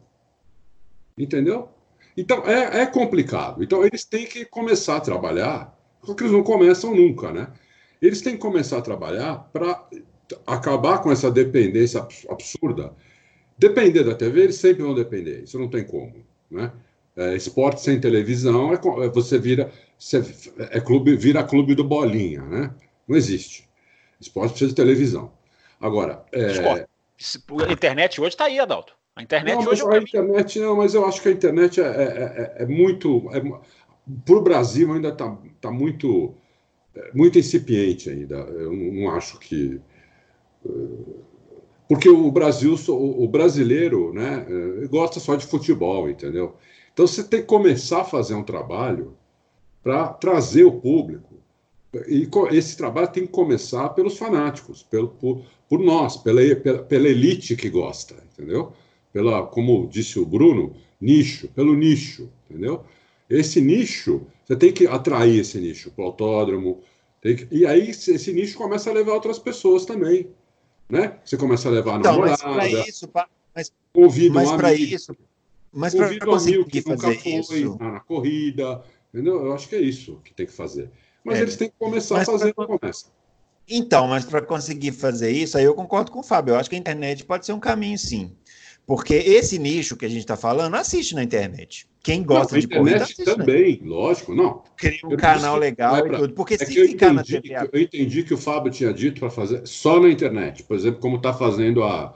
Entendeu? Então é, é complicado. Então eles têm que começar a trabalhar, porque eles não começam nunca, né? Eles têm que começar a trabalhar para acabar com essa dependência absurda. Depender da TV, eles sempre vão depender, isso não tem como, né? É, esporte sem televisão é, é você vira é clube vira clube do bolinha, né? Não existe. Esporte precisa de televisão. Agora, é... a internet hoje está aí, Adalto. A internet não, hoje é a internet não, mas eu acho que a internet é, é, é, é muito é, para o Brasil ainda está tá muito muito incipiente ainda. Eu não acho que porque o Brasil, o brasileiro, né, gosta só de futebol, entendeu? Então você tem que começar a fazer um trabalho para trazer o público. E esse trabalho tem que começar pelos fanáticos, pelo, por, por nós, pela, pela, pela, elite que gosta, entendeu? Pela, como disse o Bruno, nicho, pelo nicho, entendeu? Esse nicho, você tem que atrair esse nicho para o autódromo, que, e aí esse nicho começa a levar outras pessoas também, né? Você começa a levar a então, namorada, mas para isso, mas, convida mas um para isso, mas para conseguir fazer isso na corrida, entendeu? Eu acho que é isso que tem que fazer. Mas é, eles têm que começar a fazer pra... começa. Então, mas para conseguir fazer isso, aí eu concordo com o Fábio. Eu acho que a internet pode ser um caminho, sim. Porque esse nicho que a gente está falando, assiste na internet. Quem gosta não, de corrida assiste também, na... lógico, não. Cria um eu canal legal pra... e tudo. Porque é se ficar na TV... Eu entendi que o Fábio tinha dito para fazer só na internet. Por exemplo, como está fazendo a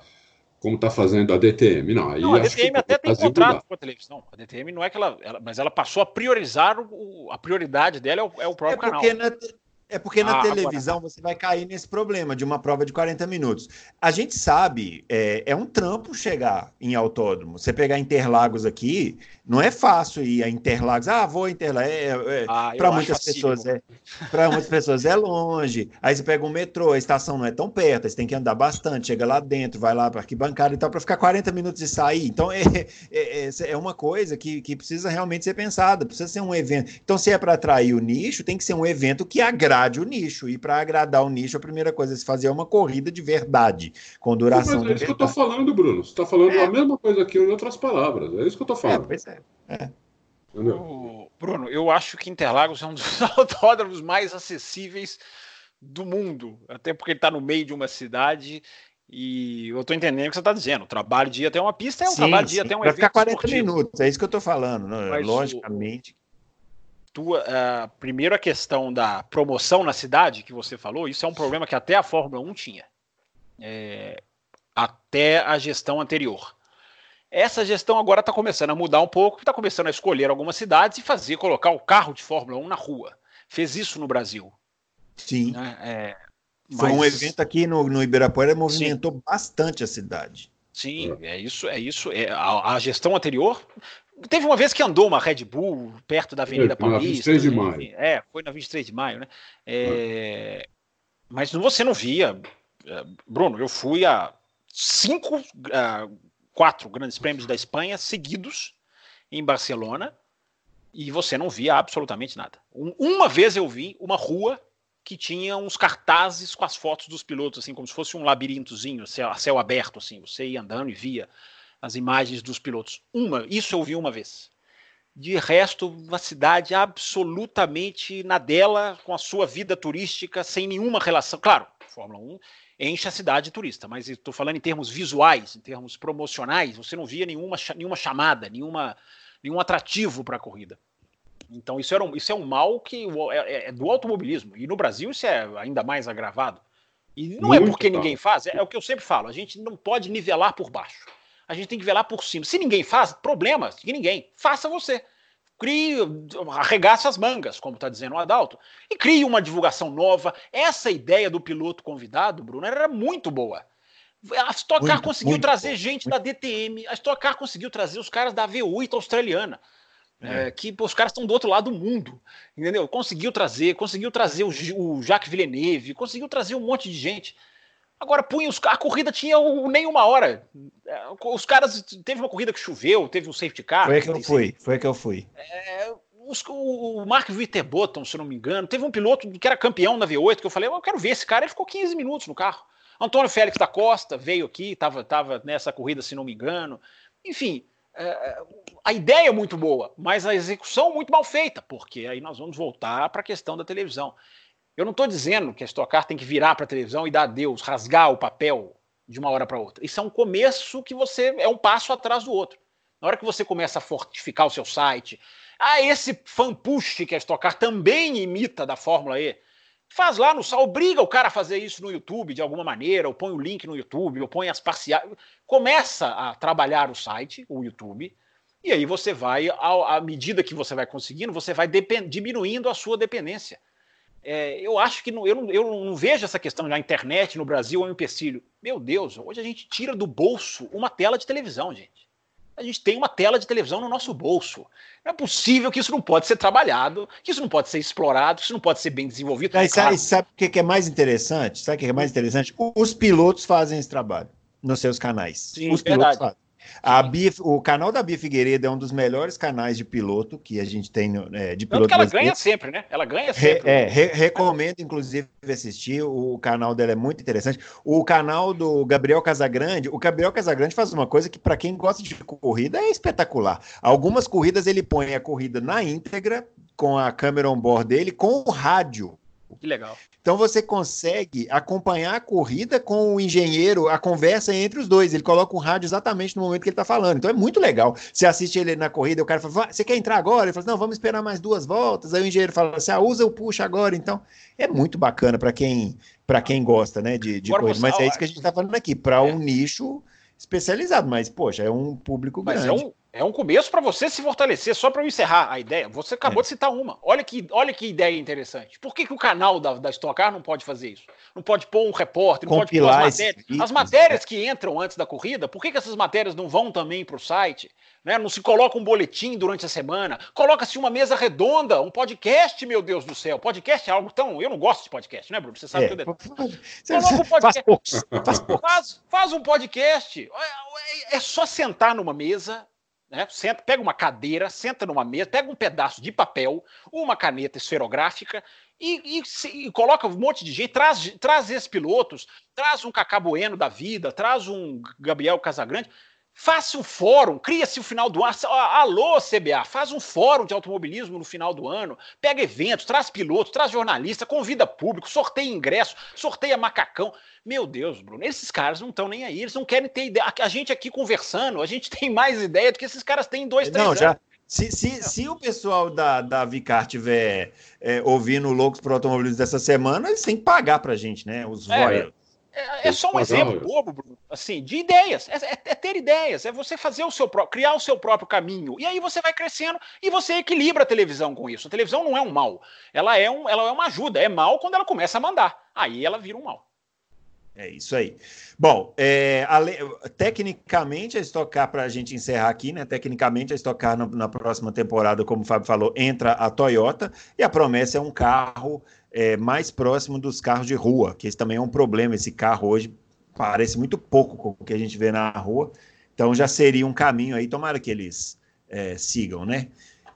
como está fazendo a DTM. Não, aí não, a DTM até tem contrato com a televisão. A DTM não é que ela, ela, Mas ela passou a priorizar o, a prioridade dela é o, é o próprio é canal. Na, é porque na ah, televisão agora... você vai cair nesse problema de uma prova de 40 minutos. A gente sabe, é, é um trampo chegar em autódromo. Você pegar Interlagos aqui, não é fácil ir a Interlagos. Ah, vou a Interlagos. É, é, ah, para muitas pessoas é, para muitas pessoas é longe. Aí você pega um metrô, a estação não é tão perto, você tem que andar bastante, chega lá dentro, vai lá para arquibancada e tal, para ficar 40 minutos e sair. Então é, é, é, é uma coisa que, que precisa realmente ser pensada, precisa ser um evento. Então, se é para atrair o nicho, tem que ser um evento que agrade o nicho. E para agradar o nicho, a primeira coisa é se fazer uma corrida de verdade, com duração. Mas é isso que eu estou falando, Bruno. Você está falando é. a mesma coisa aqui em outras palavras. É isso que eu estou falando. É, pois é. É. Bruno, eu acho que Interlagos é um dos autódromos mais acessíveis do mundo, até porque ele está no meio de uma cidade e eu estou entendendo o que você está dizendo. O trabalho de ir até uma pista é um sim, trabalho de ir até um evento. ficar 40 esportivo. minutos, é isso que eu estou falando, né? logicamente. O, tua, uh, primeiro, a questão da promoção na cidade que você falou, isso é um problema que até a Fórmula 1 tinha, é, até a gestão anterior. Essa gestão agora está começando a mudar um pouco, está começando a escolher algumas cidades e fazer, colocar o carro de Fórmula 1 na rua. Fez isso no Brasil. Sim. Né? É, mas... Foi um evento aqui no, no Ibirapuera movimentou Sim. bastante a cidade. Sim, é isso, é isso. É, a, a, gestão anterior. Teve uma vez que andou uma Red Bull perto da Avenida é, Paulista. Na 23 de maio. É, foi na 23 de maio, né? É, mas você não via. É, Bruno, eu fui a cinco quatro grandes prêmios da Espanha seguidos em Barcelona e você não via absolutamente nada. Um, uma vez eu vi uma rua que tinha uns cartazes com as fotos dos pilotos, assim, como se fosse um labirintozinho, céu, céu aberto, assim. Você ia andando e via as imagens dos pilotos. Uma, isso eu vi uma vez. De resto, uma cidade absolutamente na dela, com a sua vida turística, sem nenhuma relação. Claro, Fórmula 1 enche a cidade de turista, mas estou falando em termos visuais, em termos promocionais, você não via nenhuma, nenhuma chamada, nenhuma, nenhum atrativo para a corrida. Então isso, era um, isso é um mal que é, é, é, do automobilismo, e no Brasil isso é ainda mais agravado. E não é Muito é porque ninguém faz, é, é o que eu sempre falo, a gente não pode nivelar por baixo. A gente tem que nivelar por cima. Se ninguém faz, problema de ninguém. Faça você crie, arregace as mangas, como está dizendo o Adalto, e crie uma divulgação nova. Essa ideia do piloto convidado, Bruno, era muito boa. A Stock Car conseguiu muito, trazer muito, gente da DTM, a Stock Car conseguiu trazer os caras da V8 australiana. É. É, que pô, os caras estão do outro lado do mundo, entendeu? Conseguiu trazer, conseguiu trazer o, o Jacques Villeneuve, conseguiu trazer um monte de gente. Agora punha os a corrida tinha o, nem uma hora. É, os caras teve uma corrida que choveu, teve um safety car. Foi que eu fui, foi que eu fui. É, os, o, o Mark Witterbottom, se não me engano, teve um piloto que era campeão na V8 que eu falei, eu quero ver esse cara, ele ficou 15 minutos no carro. Antônio Félix da Costa veio aqui, estava tava nessa corrida, se não me engano. Enfim, é, a ideia é muito boa, mas a execução muito mal feita, porque aí nós vamos voltar para a questão da televisão. Eu não estou dizendo que a Stock Car tem que virar para a televisão e dar adeus, rasgar o papel de uma hora para outra. Isso é um começo que você é um passo atrás do outro. Na hora que você começa a fortificar o seu site, ah, esse fan push que a Stock Car também imita da Fórmula E, Faz lá no obriga o cara a fazer isso no YouTube de alguma maneira, ou põe o link no YouTube, ou põe as parciais. Começa a trabalhar o site, o YouTube, e aí você vai, à medida que você vai conseguindo, você vai diminuindo a sua dependência. É, eu acho que não, eu, não, eu não vejo essa questão da internet no Brasil é um empecilho. Meu Deus, hoje a gente tira do bolso uma tela de televisão, gente a gente tem uma tela de televisão no nosso bolso. Não é possível que isso não pode ser trabalhado, que isso não pode ser explorado, que isso não pode ser bem desenvolvido. Mas sabe, sabe o que é mais interessante? Sabe o que é mais interessante? Os pilotos fazem esse trabalho nos seus canais. Sim, Os pilotos verdade. fazem. A Bia, o canal da Bia Figueiredo é um dos melhores canais de piloto que a gente tem é, de piloto. Tanto que ela ganha sempre, né? Ela ganha sempre. Re, é, re, recomendo, inclusive, assistir. O canal dela é muito interessante. O canal do Gabriel Casagrande, o Gabriel Casagrande faz uma coisa que, para quem gosta de corrida, é espetacular. Algumas corridas ele põe a corrida na íntegra, com a câmera on board dele, com o rádio. Que legal. Então você consegue acompanhar a corrida com o engenheiro, a conversa entre os dois. Ele coloca o rádio exatamente no momento que ele está falando. Então é muito legal. Você assiste ele na corrida, o cara fala: Você quer entrar agora? Ele fala: Não, vamos esperar mais duas voltas. Aí o engenheiro fala assim: ah, usa o puxa agora. Então é muito bacana para quem para quem gosta né, de, de corrida. Mas é isso que a gente está falando aqui, para é. um nicho especializado. Mas, poxa, é um público Mas grande. É um é um começo para você se fortalecer, só para eu encerrar a ideia. Você acabou é. de citar uma. Olha que, olha que ideia interessante. Por que, que o canal da, da Stock Car não pode fazer isso? Não pode pôr um repórter, não Compilar pode pôr as matérias. As matérias que entram antes da corrida, por que, que essas matérias não vão também para o site? Né? Não se coloca um boletim durante a semana, coloca-se uma mesa redonda, um podcast, meu Deus do céu. Podcast é algo tão. Eu não gosto de podcast, né, Bruno? Você sabe é. que eu detesto. Coloca um podcast. Faz, faz, faz um podcast. É, é só sentar numa mesa né? Senta, pega uma cadeira, senta numa mesa, pega um pedaço de papel, uma caneta esferográfica e, e, e, coloca um monte de gente, traz, traz esses pilotos, traz um Cacá Bueno da vida, traz um Gabriel Casagrande, Faça um fórum, cria-se o final do ano. Alô, CBA, faz um fórum de automobilismo no final do ano. Pega eventos, traz pilotos, traz jornalista, convida público, sorteia ingresso, sorteia macacão. Meu Deus, Bruno, esses caras não estão nem aí, eles não querem ter ideia. A gente aqui conversando, a gente tem mais ideia do que esses caras têm em dois, três não, anos. Já... Se, se, se o pessoal da, da Vicar tiver é, ouvindo Loucos para Automobilismo dessa semana, eles têm que pagar para a gente, né? Os é, é, é só um exemplo bobo, Bruno, assim, de ideias. É, é, é, ter ideias, é você fazer o seu próprio, criar o seu próprio caminho. E aí você vai crescendo e você equilibra a televisão com isso. A televisão não é um mal. Ela é, um, ela é uma ajuda. É mal quando ela começa a mandar. Aí ela vira um mal. É isso aí. Bom, é, a, tecnicamente a Stock Car, para a gente encerrar aqui, né? Tecnicamente a Stock Car na, na, próxima temporada, como o Fábio falou, entra a Toyota e a promessa é um carro é, mais próximo dos carros de rua, que esse também é um problema. Esse carro hoje parece muito pouco com o que a gente vê na rua, então já seria um caminho aí, tomara que eles é, sigam, né?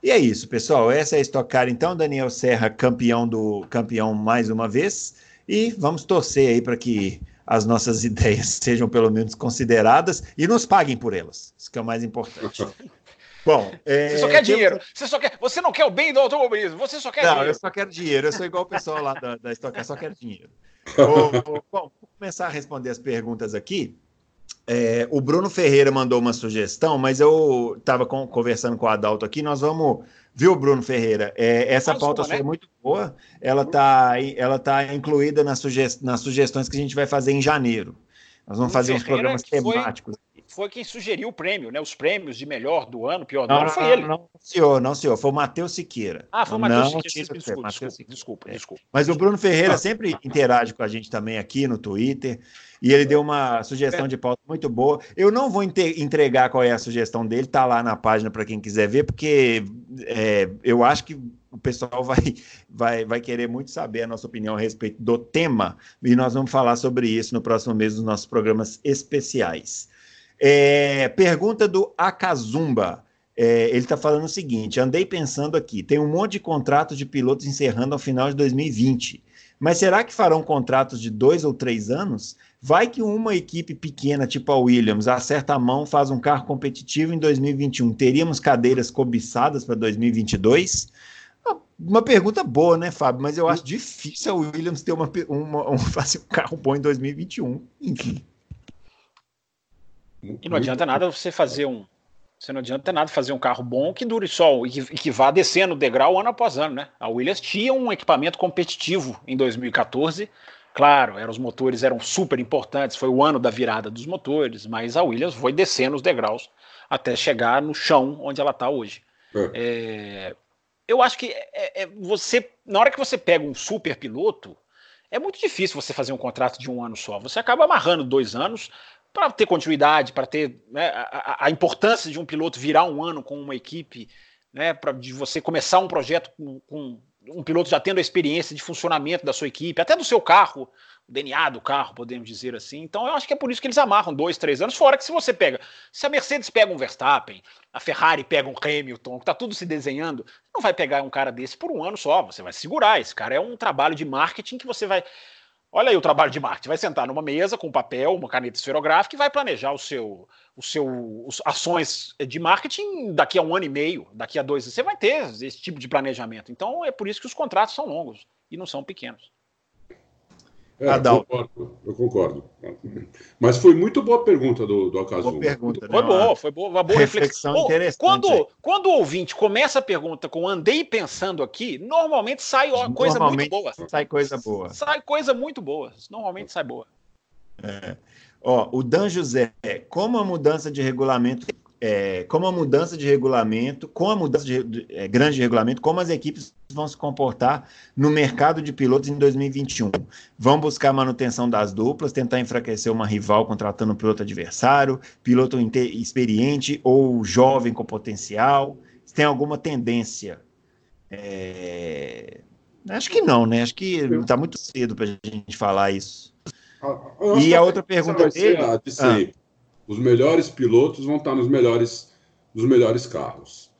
E é isso, pessoal. Essa é a Stock Car, então. Daniel Serra, campeão do campeão mais uma vez. E vamos torcer aí para que as nossas ideias sejam pelo menos consideradas e nos paguem por elas. Isso que é o mais importante. Bom, é, você só quer dinheiro. Você, só quer, você não quer o bem do automobilismo, você só quer não, dinheiro. eu só quero dinheiro. Eu sou igual o pessoal lá da, da Stock, eu só quero dinheiro. bom, vou começar a responder as perguntas aqui. É, o Bruno Ferreira mandou uma sugestão, mas eu estava conversando com o Adalto aqui. Nós vamos, viu, Bruno Ferreira? É, essa pauta sua né? é muito boa. Ela está ela tá incluída nas, suge nas sugestões que a gente vai fazer em janeiro. Nós vamos Bruno fazer uns Ferreira programas temáticos. Foi foi quem sugeriu o prêmio, né? Os prêmios de melhor do ano, pior do não, ano, foi ele. Não, senhor, não, senhor. Foi o Matheus Siqueira. Ah, foi o Matheus Siqueira. Desculpa, desculpa, desculpa, desculpa, Mas o Bruno Ferreira sempre interage com a gente também aqui no Twitter. E ele deu uma sugestão de pauta muito boa. Eu não vou entregar qual é a sugestão dele, tá lá na página para quem quiser ver, porque é, eu acho que o pessoal vai, vai, vai querer muito saber a nossa opinião a respeito do tema, e nós vamos falar sobre isso no próximo mês nos nossos programas especiais. É, pergunta do Akazumba. É, ele está falando o seguinte: andei pensando aqui, tem um monte de contratos de pilotos encerrando ao final de 2020. Mas será que farão contratos de dois ou três anos? Vai que uma equipe pequena, tipo a Williams, acerta a mão, faz um carro competitivo em 2021. Teríamos cadeiras cobiçadas para 2022? Uma pergunta boa, né, Fábio? Mas eu acho difícil a Williams ter uma, uma, um, um carro bom em 2021. Enfim. E não adianta nada você fazer um. Você não adianta nada fazer um carro bom que dure só e que, que vá descendo o degrau ano após ano, né? A Williams tinha um equipamento competitivo em 2014. Claro, eram, os motores eram super importantes, foi o ano da virada dos motores, mas a Williams foi descendo os degraus até chegar no chão onde ela está hoje. É. É, eu acho que é, é, você, na hora que você pega um super piloto, é muito difícil você fazer um contrato de um ano só. Você acaba amarrando dois anos para ter continuidade, para ter né, a, a, importância de um piloto virar um ano com uma equipe, né, para de você começar um projeto com, com, um piloto já tendo a experiência de funcionamento da sua equipe, até do seu carro, o DNA do carro, podemos dizer assim. Então eu acho que é por isso que eles amarram dois, três anos. Fora que se você pega, se a Mercedes pega um Verstappen, a Ferrari pega um Hamilton, que tá tudo se desenhando, não vai pegar um cara desse por um ano só. Você vai segurar. Esse cara é um trabalho de marketing que você vai Olha aí o trabalho de marketing. Vai sentar numa mesa com papel, uma caneta esferográfica e vai planejar o seu, o seu os ações de marketing daqui a um ano e meio, daqui a dois. Você vai ter esse tipo de planejamento. Então é por isso que os contratos são longos e não são pequenos. É, eu, concordo, eu concordo. Mas foi muito boa a pergunta do, do Akazu. Boa pergunta, né? Foi boa, foi boa, uma boa reflexão. reflexão. interessante. Quando, quando o ouvinte começa a pergunta com andei pensando aqui, normalmente sai coisa normalmente muito boa. Sai coisa boa. Sai coisa muito boa. Normalmente sai boa. É. Ó, o Dan José, como a mudança de regulamento é, como a mudança de regulamento, com a mudança de, de é, grande de regulamento, como as equipes vão se comportar no mercado de pilotos em 2021. Vão buscar manutenção das duplas, tentar enfraquecer uma rival contratando um piloto adversário, piloto experiente ou jovem com potencial. Tem alguma tendência? É... Acho que não, né? Acho que está muito cedo para a gente falar isso. E a outra pergunta dele. Ser, ah, os melhores pilotos vão estar nos melhores, nos melhores carros.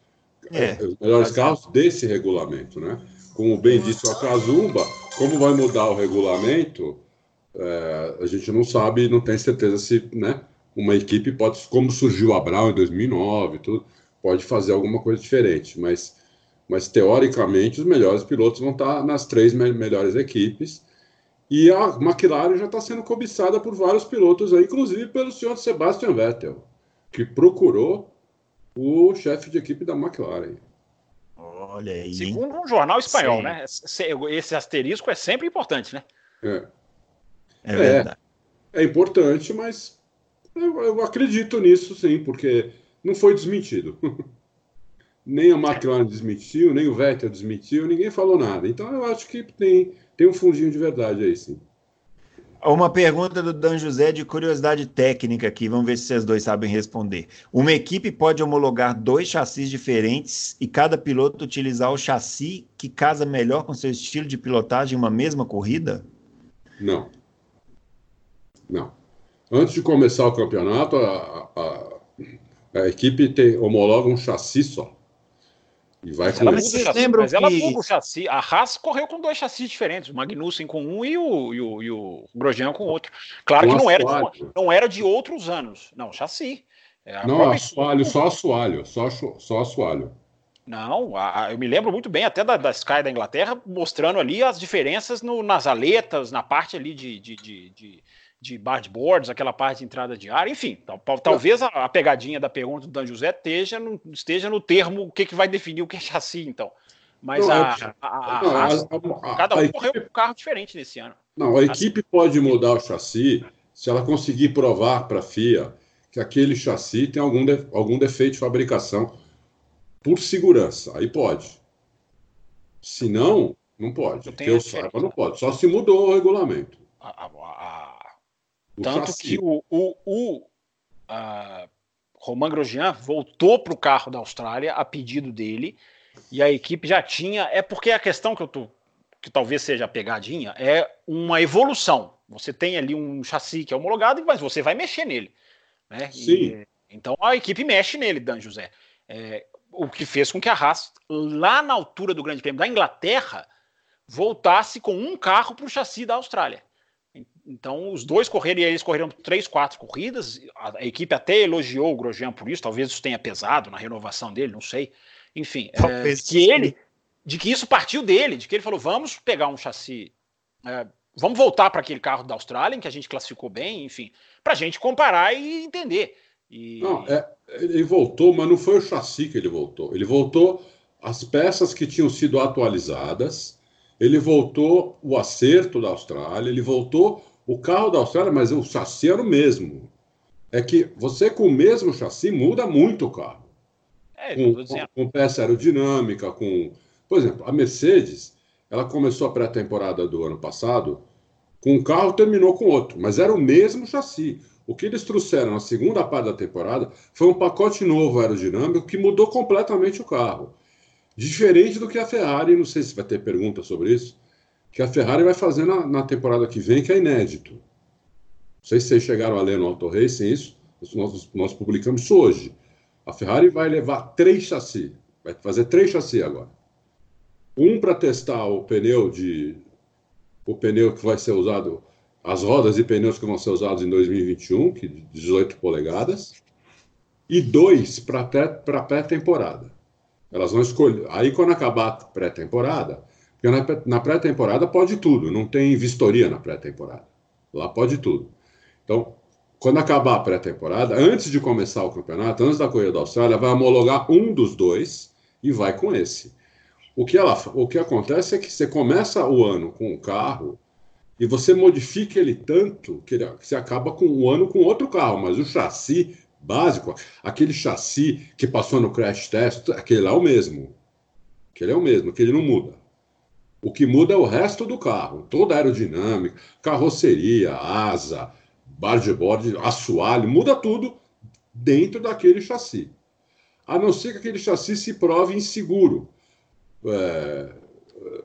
É, os melhores carros desse regulamento, né? Como bem disse o Akazumba, como vai mudar o regulamento, é, a gente não sabe, não tem certeza se, né? Uma equipe pode, como surgiu a Brown em 2009, tudo, pode fazer alguma coisa diferente, mas, mas teoricamente os melhores pilotos vão estar nas três me melhores equipes e a McLaren já está sendo cobiçada por vários pilotos, aí, inclusive pelo senhor Sebastian Vettel, que procurou o chefe de equipe da McLaren. Olha aí. Segundo um jornal espanhol, Sim. né? Esse asterisco é sempre importante, né? É. É, verdade. é, é importante, mas eu, eu, acredito nisso sim, porque não foi desmentido. nem a McLaren desmentiu, nem o Vettel desmentiu, ninguém falou nada. Então eu acho que tem tem um fundinho de verdade aí, sim. Uma pergunta do Dan José de curiosidade técnica aqui, vamos ver se vocês dois sabem responder. Uma equipe pode homologar dois chassis diferentes e cada piloto utilizar o chassi que casa melhor com seu estilo de pilotagem em uma mesma corrida? Não. Não. Antes de começar o campeonato, a, a, a equipe tem, homologa um chassi só. E vai com ela chassi, mas ela muda o chassi. A Haas correu com dois chassis diferentes, o Magnussen com um e o, e o, e o Grosjean com outro. Claro com que não era, de, não era de outros anos. Não, chassi. É não, assoalho, só assoalho, só, só assoalho. Não, a, a, eu me lembro muito bem até da, da Sky da Inglaterra mostrando ali as diferenças no, nas aletas, na parte ali de, de, de, de de boards, aquela parte de entrada de ar, enfim, tal, talvez a, a, pegadinha da pergunta do Dan José esteja no, esteja no termo o que, que vai definir o que é chassi, então. Mas não, a, a, a, cada um correu com um carro diferente nesse ano. Não, a equipe pode mudar o chassi se ela conseguir provar para a FIA que aquele chassi tem algum, de, algum defeito de fabricação por segurança. Aí pode. Se não, não pode. Que eu saiba, não pode. Só se mudou o regulamento. A, a, a... Tanto que o, o, o Romain Grosjean voltou para o carro da Austrália a pedido dele e a equipe já tinha. É porque a questão que eu tô, que talvez seja a pegadinha, é uma evolução. Você tem ali um chassi que é homologado, mas você vai mexer nele. Né? Sim. E, então a equipe mexe nele, Dan José. É, o que fez com que a Haas, lá na altura do Grande Prêmio da Inglaterra, voltasse com um carro para o chassi da Austrália. Então, os dois correram e eles correram três, quatro corridas. A, a, equipe até elogiou o Grosjean por isso, talvez isso tenha pesado na renovação dele, não sei. Enfim, é, que ele, de que isso partiu dele, de que ele falou: vamos pegar um chassi, é, vamos voltar para aquele carro da Austrália, em que a gente classificou bem, enfim, para a gente comparar e entender. E... Não, é, ele voltou, mas não foi o chassi que ele voltou. Ele voltou as peças que tinham sido atualizadas, ele voltou o acerto da Austrália, ele voltou o carro da Austrália, mas o chassi era o mesmo. É que você com o mesmo chassi muda muito o carro. É, com, com, com, peça aerodinâmica, com. Por exemplo, a Mercedes, ela começou a pré-temporada do ano passado com um carro terminou com outro, mas era o mesmo chassi. O que eles trouxeram na segunda parte da temporada foi um pacote novo aerodinâmico que mudou completamente o carro. Diferente do que a Ferrari, não sei se vai ter pergunta sobre isso, que a Ferrari vai fazer na, na temporada que vem, que é inédito. Não sei se vocês chegaram a ler no Auto Racing isso, nós, nós publicamos isso hoje. A Ferrari vai levar três chassis, vai fazer três chassis agora. Um para testar o pneu de o pneu que vai ser usado, as rodas e pneus que vão ser usados em 2021, que 18 polegadas, e dois para pré-temporada. Elas vão escolher. Aí, quando acabar a pré-temporada, porque na pré-temporada pode tudo, não tem vistoria na pré-temporada. Lá pode tudo. Então, quando acabar a pré-temporada, antes de começar o campeonato, antes da corrida da Austrália, vai homologar um dos dois e vai com esse. O que, ela, o que acontece é que você começa o ano com um carro e você modifica ele tanto que, ele, que você acaba com o um ano com outro carro, mas o chassi básico, aquele chassi que passou no crash test, aquele lá é o mesmo. Aquele é o mesmo, aquele não muda. O que muda é o resto do carro, toda a aerodinâmica, carroceria, asa, bar de bordo, assoalho, muda tudo dentro daquele chassi. A não ser que aquele chassi se prove inseguro. É,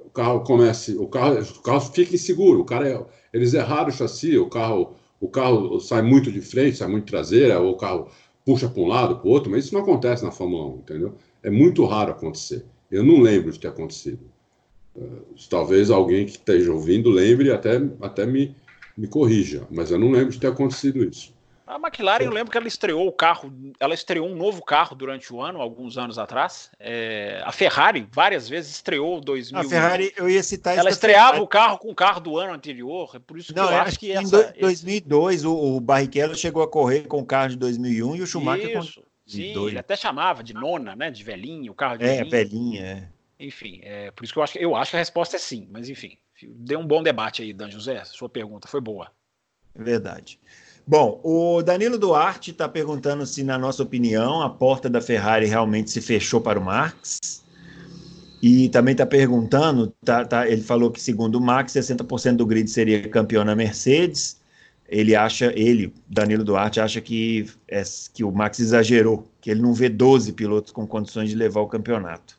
o carro comece, o carro, o carro fica inseguro. O cara, é, eles erraram o chassi, o carro, o carro sai muito de frente, sai muito traseira, ou o carro puxa para um lado, para o outro, mas isso não acontece na Fórmula 1, entendeu? É muito raro acontecer. Eu não lembro de ter acontecido. Talvez alguém que esteja ouvindo lembre e até, até me, me corrija, mas eu não lembro de ter acontecido isso. A McLaren, eu lembro que ela estreou o carro, ela estreou um novo carro durante o ano, alguns anos atrás. É, a Ferrari várias vezes estreou 2000. A Ferrari, eu ia citar Ela estreava o carro com o carro do ano anterior, é por isso que não, eu é, acho que essa, Em 2002, esse... o, o Barrichello chegou a correr com o carro de 2001 e o Schumacher isso, com Sim, ele até chamava de nona, né, de velhinho, o carro de É, velhinho, velhinha, é. Enfim, é, por isso que eu acho, eu acho que a resposta é sim, mas enfim, deu um bom debate aí, Dan José. Sua pergunta foi boa. Verdade. Bom, o Danilo Duarte está perguntando se, na nossa opinião, a porta da Ferrari realmente se fechou para o Max. E também está perguntando, tá, tá, ele falou que, segundo o Max, 60% do grid seria campeão na Mercedes. Ele acha, ele, Danilo Duarte, acha que, é, que o Max exagerou, que ele não vê 12 pilotos com condições de levar o campeonato.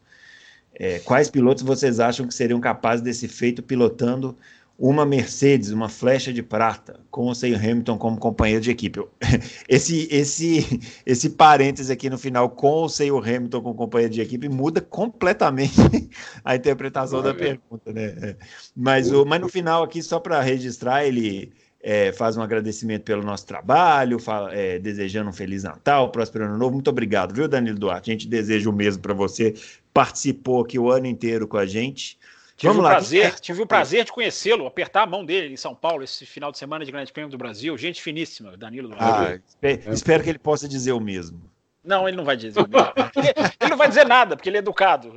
É, quais pilotos vocês acham que seriam capazes desse feito pilotando uma Mercedes, uma flecha de prata, com o Senhor Hamilton como companheiro de equipe? Esse, esse, esse parênteses aqui no final, com o Senhor Hamilton como companheiro de equipe, muda completamente a interpretação da pergunta, né? É. Mas, o, mas no final aqui, só para registrar, ele é, faz um agradecimento pelo nosso trabalho, fala, é, desejando um Feliz Natal, próspero ano novo. Muito obrigado, viu, Danilo Duarte? A gente deseja o mesmo para você. Participou aqui o ano inteiro com a gente. Tive Vamos o lá. prazer, tive o prazer de conhecê-lo, apertar a mão dele em São Paulo esse final de semana de Grande Prêmio do Brasil. Gente finíssima, Danilo Duarte. Ah, espero, espero que ele possa dizer o mesmo. Não, ele não vai dizer. ele, ele, não vai dizer nada, porque ele é educado.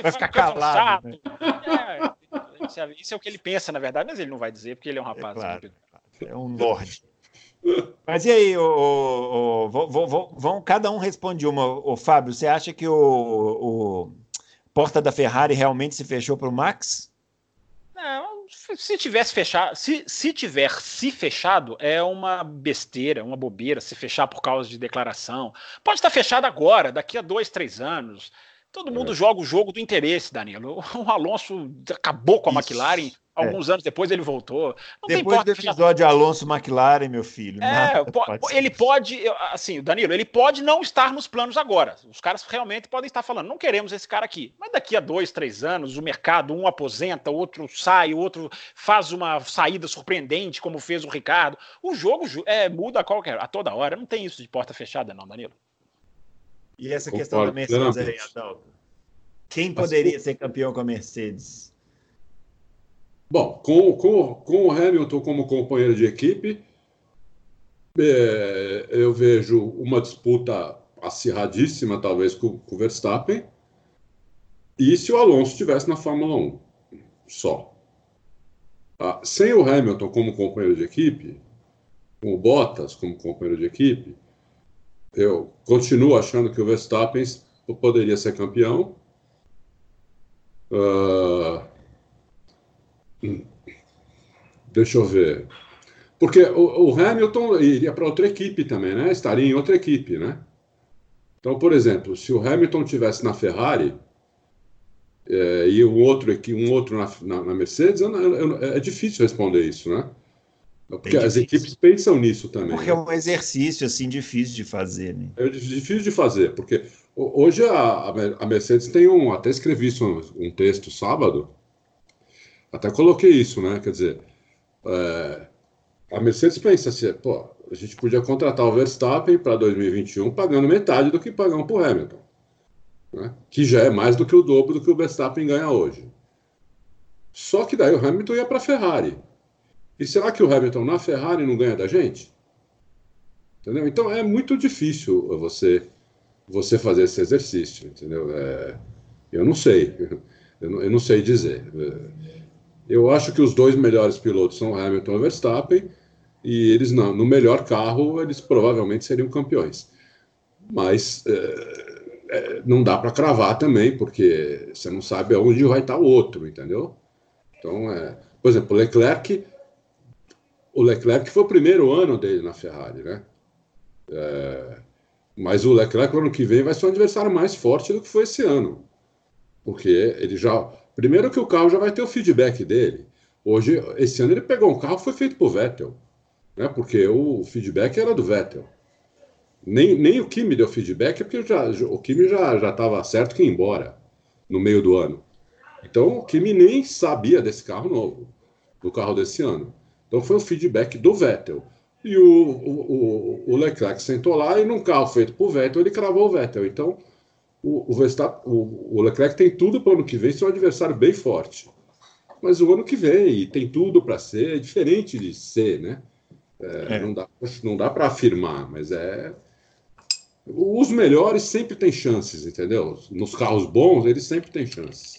Vai ficar calado. Né? É, isso é o que ele pensa, na verdade, mas ele não vai dizer, porque ele é um rapaz. É, claro. é um lorde. Mas e aí, o, vão, cada um responde uma. O Fábio, você acha que o, o porta da Ferrari realmente se fechou para o Max? Não, se tivesse fechado, se, se tiver se fechado, é uma besteira, uma bobeira se fechar por causa de declaração. Pode estar fechado agora, daqui a dois, três anos. Todo mundo é. joga o jogo do interesse, Danilo. O Alonso acabou com a Isso. McLaren é. Alguns é. anos depois ele voltou. Não depois do episódio já... Alonso McLaren, meu filho. É, pode ele pode, assim, Danilo, ele pode não estar nos planos agora. Os caras realmente podem estar falando, não queremos esse cara aqui. Mas daqui a dois, três anos, o mercado, um aposenta, outro sai, outro faz uma saída surpreendente, como fez o Ricardo. O jogo é, muda a qualquer, a toda hora. Não tem isso de porta fechada, não, Danilo. E essa questão da Mercedes aí, Adalto? Quem poderia ser campeão com a Mercedes? Bom, com, com, com o Hamilton como companheiro de equipe, é, eu vejo uma disputa acirradíssima, talvez, com, com o Verstappen. E se o Alonso estivesse na Fórmula 1 só. Ah, sem o Hamilton como companheiro de equipe, com o Bottas como companheiro de equipe, eu continuo achando que o Verstappen poderia ser campeão. Uh, Deixa eu ver. Porque o, o Hamilton iria para outra equipe também, né? Estaria em outra equipe, né? Então, por exemplo, se o Hamilton tivesse na Ferrari é, e um outro, um outro na, na, na Mercedes, eu, eu, é difícil responder isso, né? Porque as equipes pensam nisso também. Porque né? é um exercício assim difícil de fazer, né? É difícil de fazer, porque hoje a, a Mercedes tem um, até escrevi isso um, um texto sábado, até coloquei isso, né? Quer dizer, é, a Mercedes pensa assim, pô, a gente podia contratar o Verstappen para 2021 pagando metade do que pagamos para o Hamilton, né? que já é mais do que o dobro do que o Verstappen ganha hoje. Só que daí o Hamilton ia para a Ferrari. E será que o Hamilton na Ferrari não ganha da gente? Entendeu? Então é muito difícil você você fazer esse exercício, entendeu? É, eu não sei, eu não, eu não sei dizer. Eu acho que os dois melhores pilotos são Hamilton e Verstappen, e eles não, no melhor carro eles provavelmente seriam campeões. Mas é, é, não dá para cravar também, porque você não sabe aonde vai estar o outro, entendeu? Então, é, por exemplo, Leclerc, o Leclerc foi o primeiro ano dele na Ferrari, né? É, mas o Leclerc, no ano que vem, vai ser um adversário mais forte do que foi esse ano. Porque ele já Primeiro que o carro já vai ter o feedback dele. Hoje, esse ano ele pegou um carro que foi feito por Vettel, né? Porque o feedback era do Vettel. Nem, nem o Kimi deu feedback, porque já, o Kimi já já estava certo que ia embora no meio do ano. Então o Kimi nem sabia desse carro novo, do carro desse ano. Então foi o feedback do Vettel. E o, o, o, Leclerc sentou lá e num carro feito por Vettel, ele cravou o Vettel. Então o, o, Verstappen, o, o Leclerc tem tudo para o ano que vem ser um adversário bem forte. Mas o ano que vem tem tudo para ser é diferente de ser, né? É, é. Não dá, não dá para afirmar, mas é. Os melhores sempre têm chances, entendeu? Nos carros bons, eles sempre têm chances.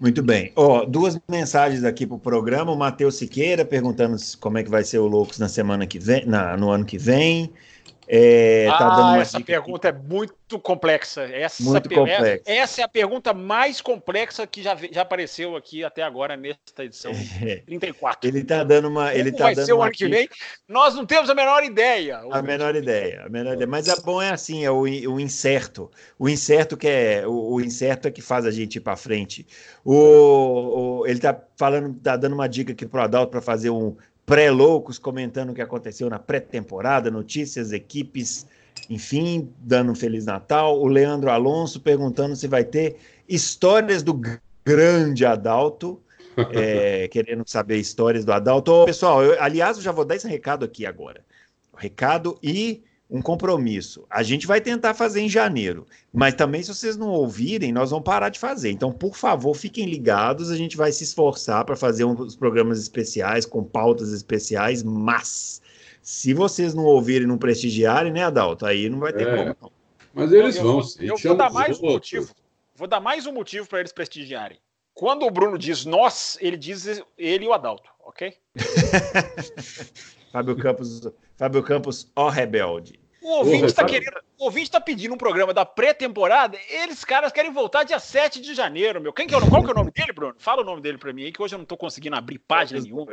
Muito bem. Ó, duas mensagens aqui para o programa. O Matheus Siqueira perguntando como é que vai ser o Loucos na semana que vem, na, no ano que vem. É, tá ah, essa pergunta aqui. é muito complexa. Essa, muito complexa. Essa é a pergunta mais complexa que já, já apareceu aqui até agora nesta edição é. 34. Ele está dando uma. Ele tá vai dando ser o ano que vem? Nós não temos a menor ideia. A menor ideia, a menor ideia. Mas é bom é assim, é o, o incerto. O incerto que é o, o incerto é que faz a gente ir para frente. O, o, ele está falando, está dando uma dica aqui para o Adalto para fazer um pré-loucos comentando o que aconteceu na pré-temporada, notícias, equipes, enfim, dando um Feliz Natal. O Leandro Alonso perguntando se vai ter histórias do grande Adalto. É, querendo saber histórias do Adalto. Ô, pessoal, eu, aliás, eu já vou dar esse recado aqui agora. O recado e um compromisso. A gente vai tentar fazer em janeiro, mas também se vocês não ouvirem, nós vamos parar de fazer. Então, por favor, fiquem ligados, a gente vai se esforçar para fazer uns programas especiais com pautas especiais, mas se vocês não ouvirem, não prestigiarem, né, Adalto, aí não vai ter é, como. Não. Mas eles eu, vão. Eu, eu vou dar mais um motivo. Vou dar mais um motivo para eles prestigiarem. Quando o Bruno diz nós, ele diz ele e o Adalto, ok? Fábio Campos, Fábio Campos, ó rebelde. O ouvinte está querendo. O ouvinte tá pedindo um programa da pré-temporada. Eles, caras, querem voltar dia 7 de janeiro, meu. Quem que é o, qual que é o nome dele, Bruno? Fala o nome dele para mim aí, que hoje eu não estou conseguindo abrir página nenhuma.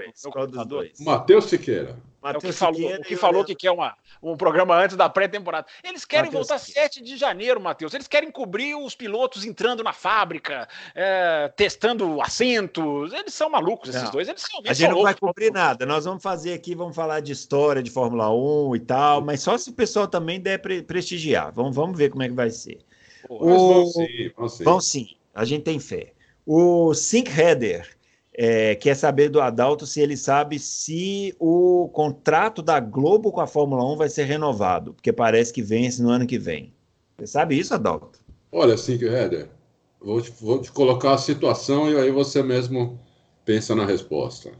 Matheus Siqueira. É o que falou, o que, falou que quer uma, um programa antes da pré-temporada. Eles querem Mateus voltar Siqueira. 7 de janeiro, Matheus. Eles querem cobrir os pilotos entrando na fábrica, é, testando assentos. Eles são malucos, esses não. dois. Eles a gente não vai cobrir nada. Nós vamos fazer aqui, vamos falar de história de Fórmula 1 e tal, mas só se o pessoal também der pre prestigiar. Vamos, vamos ver como é que vai ser. Pô, o... vão sim, vão sim. Vão sim. A gente tem fé. O Sync Header é, quer saber do Adalto se ele sabe se o contrato da Globo com a Fórmula 1 vai ser renovado, porque parece que vence no ano que vem. Você sabe isso, Adalto? Olha, Sink Header, vou te, vou te colocar a situação e aí você mesmo pensa na resposta.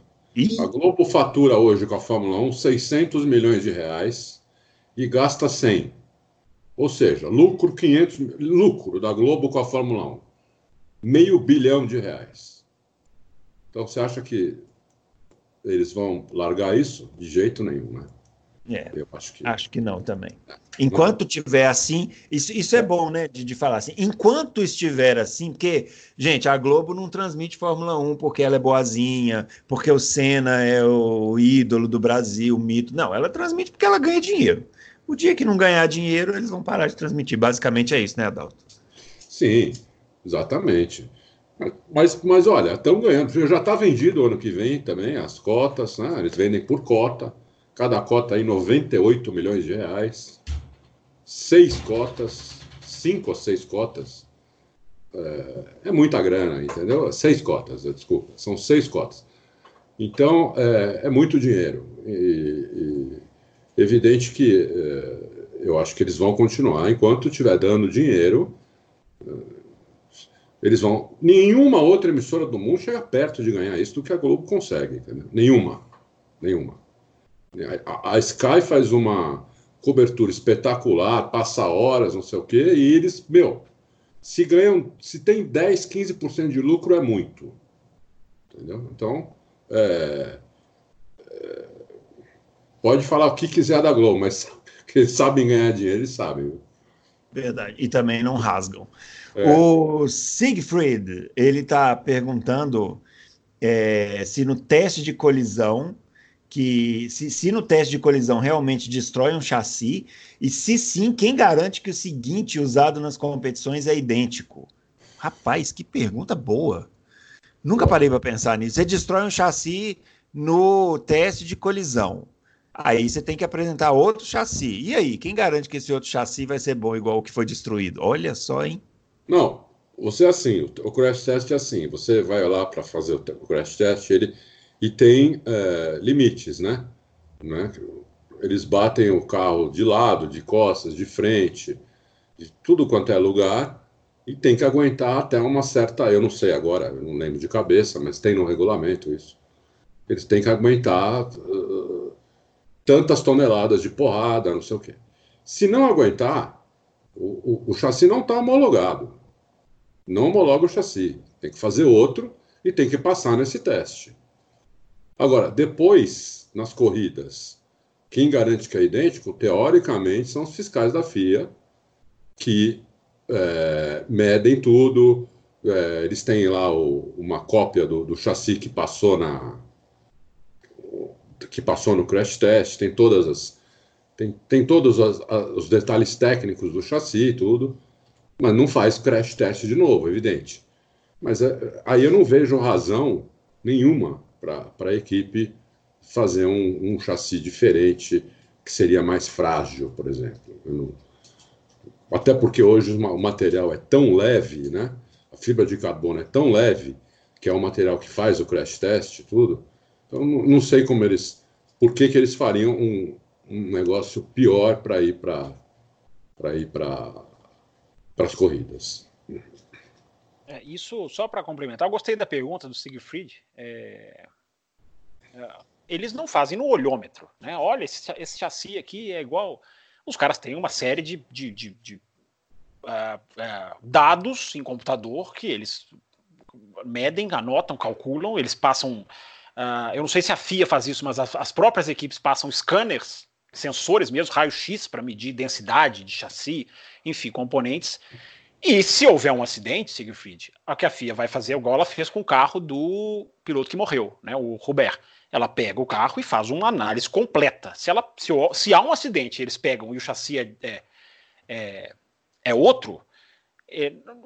A Globo fatura hoje com a Fórmula 1 600 milhões de reais e gasta 100. Ou seja, lucro 500, lucro da Globo com a Fórmula 1, meio bilhão de reais. Então você acha que eles vão largar isso? De jeito nenhum, né? É, eu acho que... acho que não também. Enquanto tiver assim, isso, isso é bom, né, de, de falar assim. Enquanto estiver assim, porque, gente, a Globo não transmite Fórmula 1 porque ela é boazinha, porque o Senna é o ídolo do Brasil, o mito. Não, ela transmite porque ela ganha dinheiro. O dia que não ganhar dinheiro, eles vão parar de transmitir. Basicamente é isso, né, Adalto? Sim, exatamente. Mas, mas olha, estão ganhando. Já está vendido o ano que vem também as cotas, né? Eles vendem por cota. Cada cota aí 98 milhões de reais. Seis cotas, cinco ou seis cotas. É, é muita grana, entendeu? Seis cotas, desculpa. São seis cotas. Então, é, é muito dinheiro. E, evidente que é, eu acho que eles vão continuar enquanto estiver dando dinheiro eles vão. Nenhuma outra emissora do mundo chega perto de ganhar isso do que a Globo consegue, entendeu? Nenhuma. Nenhuma. A, a Sky faz uma cobertura espetacular, passa horas, não sei o quê, e eles, meu, se ganham, se tem 10, 15% de lucro é muito. Entendeu? Então, é, é, pode falar o que quiser da Globo, mas que eles sabem ganhar dinheiro, eles sabem. Verdade. E também não rasgam. É. O Siegfried, ele está perguntando é, se no teste de colisão, que se, se, no teste de colisão realmente destrói um chassi, e se sim, quem garante que o seguinte usado nas competições é idêntico? Rapaz, que pergunta boa. Nunca parei para pensar nisso. Você destrói um chassi no teste de colisão. Aí você tem que apresentar outro chassi. E aí, quem garante que esse outro chassi vai ser bom igual o que foi destruído? Olha só, hein? Não, você é assim, o crash test é assim, você vai lá para fazer o crash test ele, e tem é, limites, né? né? Eles batem o carro de lado, de costas, de frente, de tudo quanto é lugar, e tem que aguentar até uma certa, eu não sei agora, não lembro de cabeça, mas tem no regulamento isso. Eles têm que aguentar tantas toneladas de porrada, não sei o quê. Se não aguentar, o, o, o chassi não está homologado não homologa o chassi. Tem que fazer outro e tem que passar nesse teste. Agora, depois, nas corridas, quem garante que é idêntico, teoricamente, são os fiscais da FIA, que é, medem tudo. É, eles têm lá o, uma cópia do, do chassi que passou na que passou no crash test, tem todas as tem, tem todos as, as, os detalhes técnicos do chassi e tudo mas não faz crash test de novo, evidente. Mas é, aí eu não vejo razão nenhuma para a equipe fazer um, um, chassi diferente que seria mais frágil, por exemplo. Não... Até porque hoje o material é tão leve, né? A fibra de carbono é tão leve que é o material que faz o crash test, tudo. Então não sei como eles, por que, que eles fariam um, um negócio pior para ir para para ir para as corridas. É, isso, só para complementar, eu gostei da pergunta do Siegfried. É, é, eles não fazem no olhômetro. Né? Olha, esse, esse chassi aqui é igual. Os caras têm uma série de, de, de, de uh, uh, dados em computador que eles medem, anotam, calculam, eles passam. Uh, eu não sei se a FIA faz isso, mas as, as próprias equipes passam scanners, sensores mesmo, raio-x para medir densidade de chassi, enfim, componentes. E se houver um acidente, Siegfried, a que a FIA vai fazer, igual ela fez com o carro do piloto que morreu, né, o Robert. Ela pega o carro e faz uma análise completa. Se, ela, se, se há um acidente, eles pegam e o chassi é, é, é, é outro,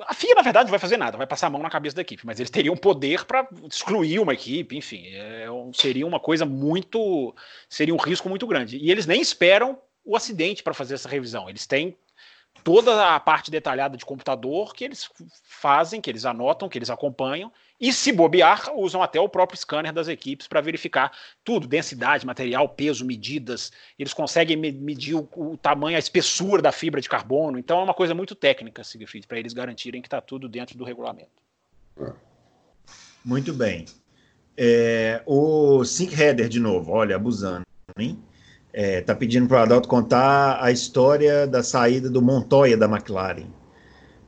a FIA, na verdade, não vai fazer nada, vai passar a mão na cabeça da equipe, mas eles teriam poder para excluir uma equipe, enfim, é, seria uma coisa muito. seria um risco muito grande. E eles nem esperam o acidente para fazer essa revisão, eles têm toda a parte detalhada de computador que eles fazem, que eles anotam, que eles acompanham, e se bobear, usam até o próprio scanner das equipes para verificar tudo, densidade, material, peso, medidas. Eles conseguem medir o, o, tamanho, a espessura da fibra de carbono. Então é uma coisa muito técnica, Siegfried, para eles garantirem que está tudo dentro do regulamento. Muito bem. É, o Sync Header, de novo, olha, abusando, hein? É, tá pedindo para o Adalto contar a história da saída do Montoya da McLaren.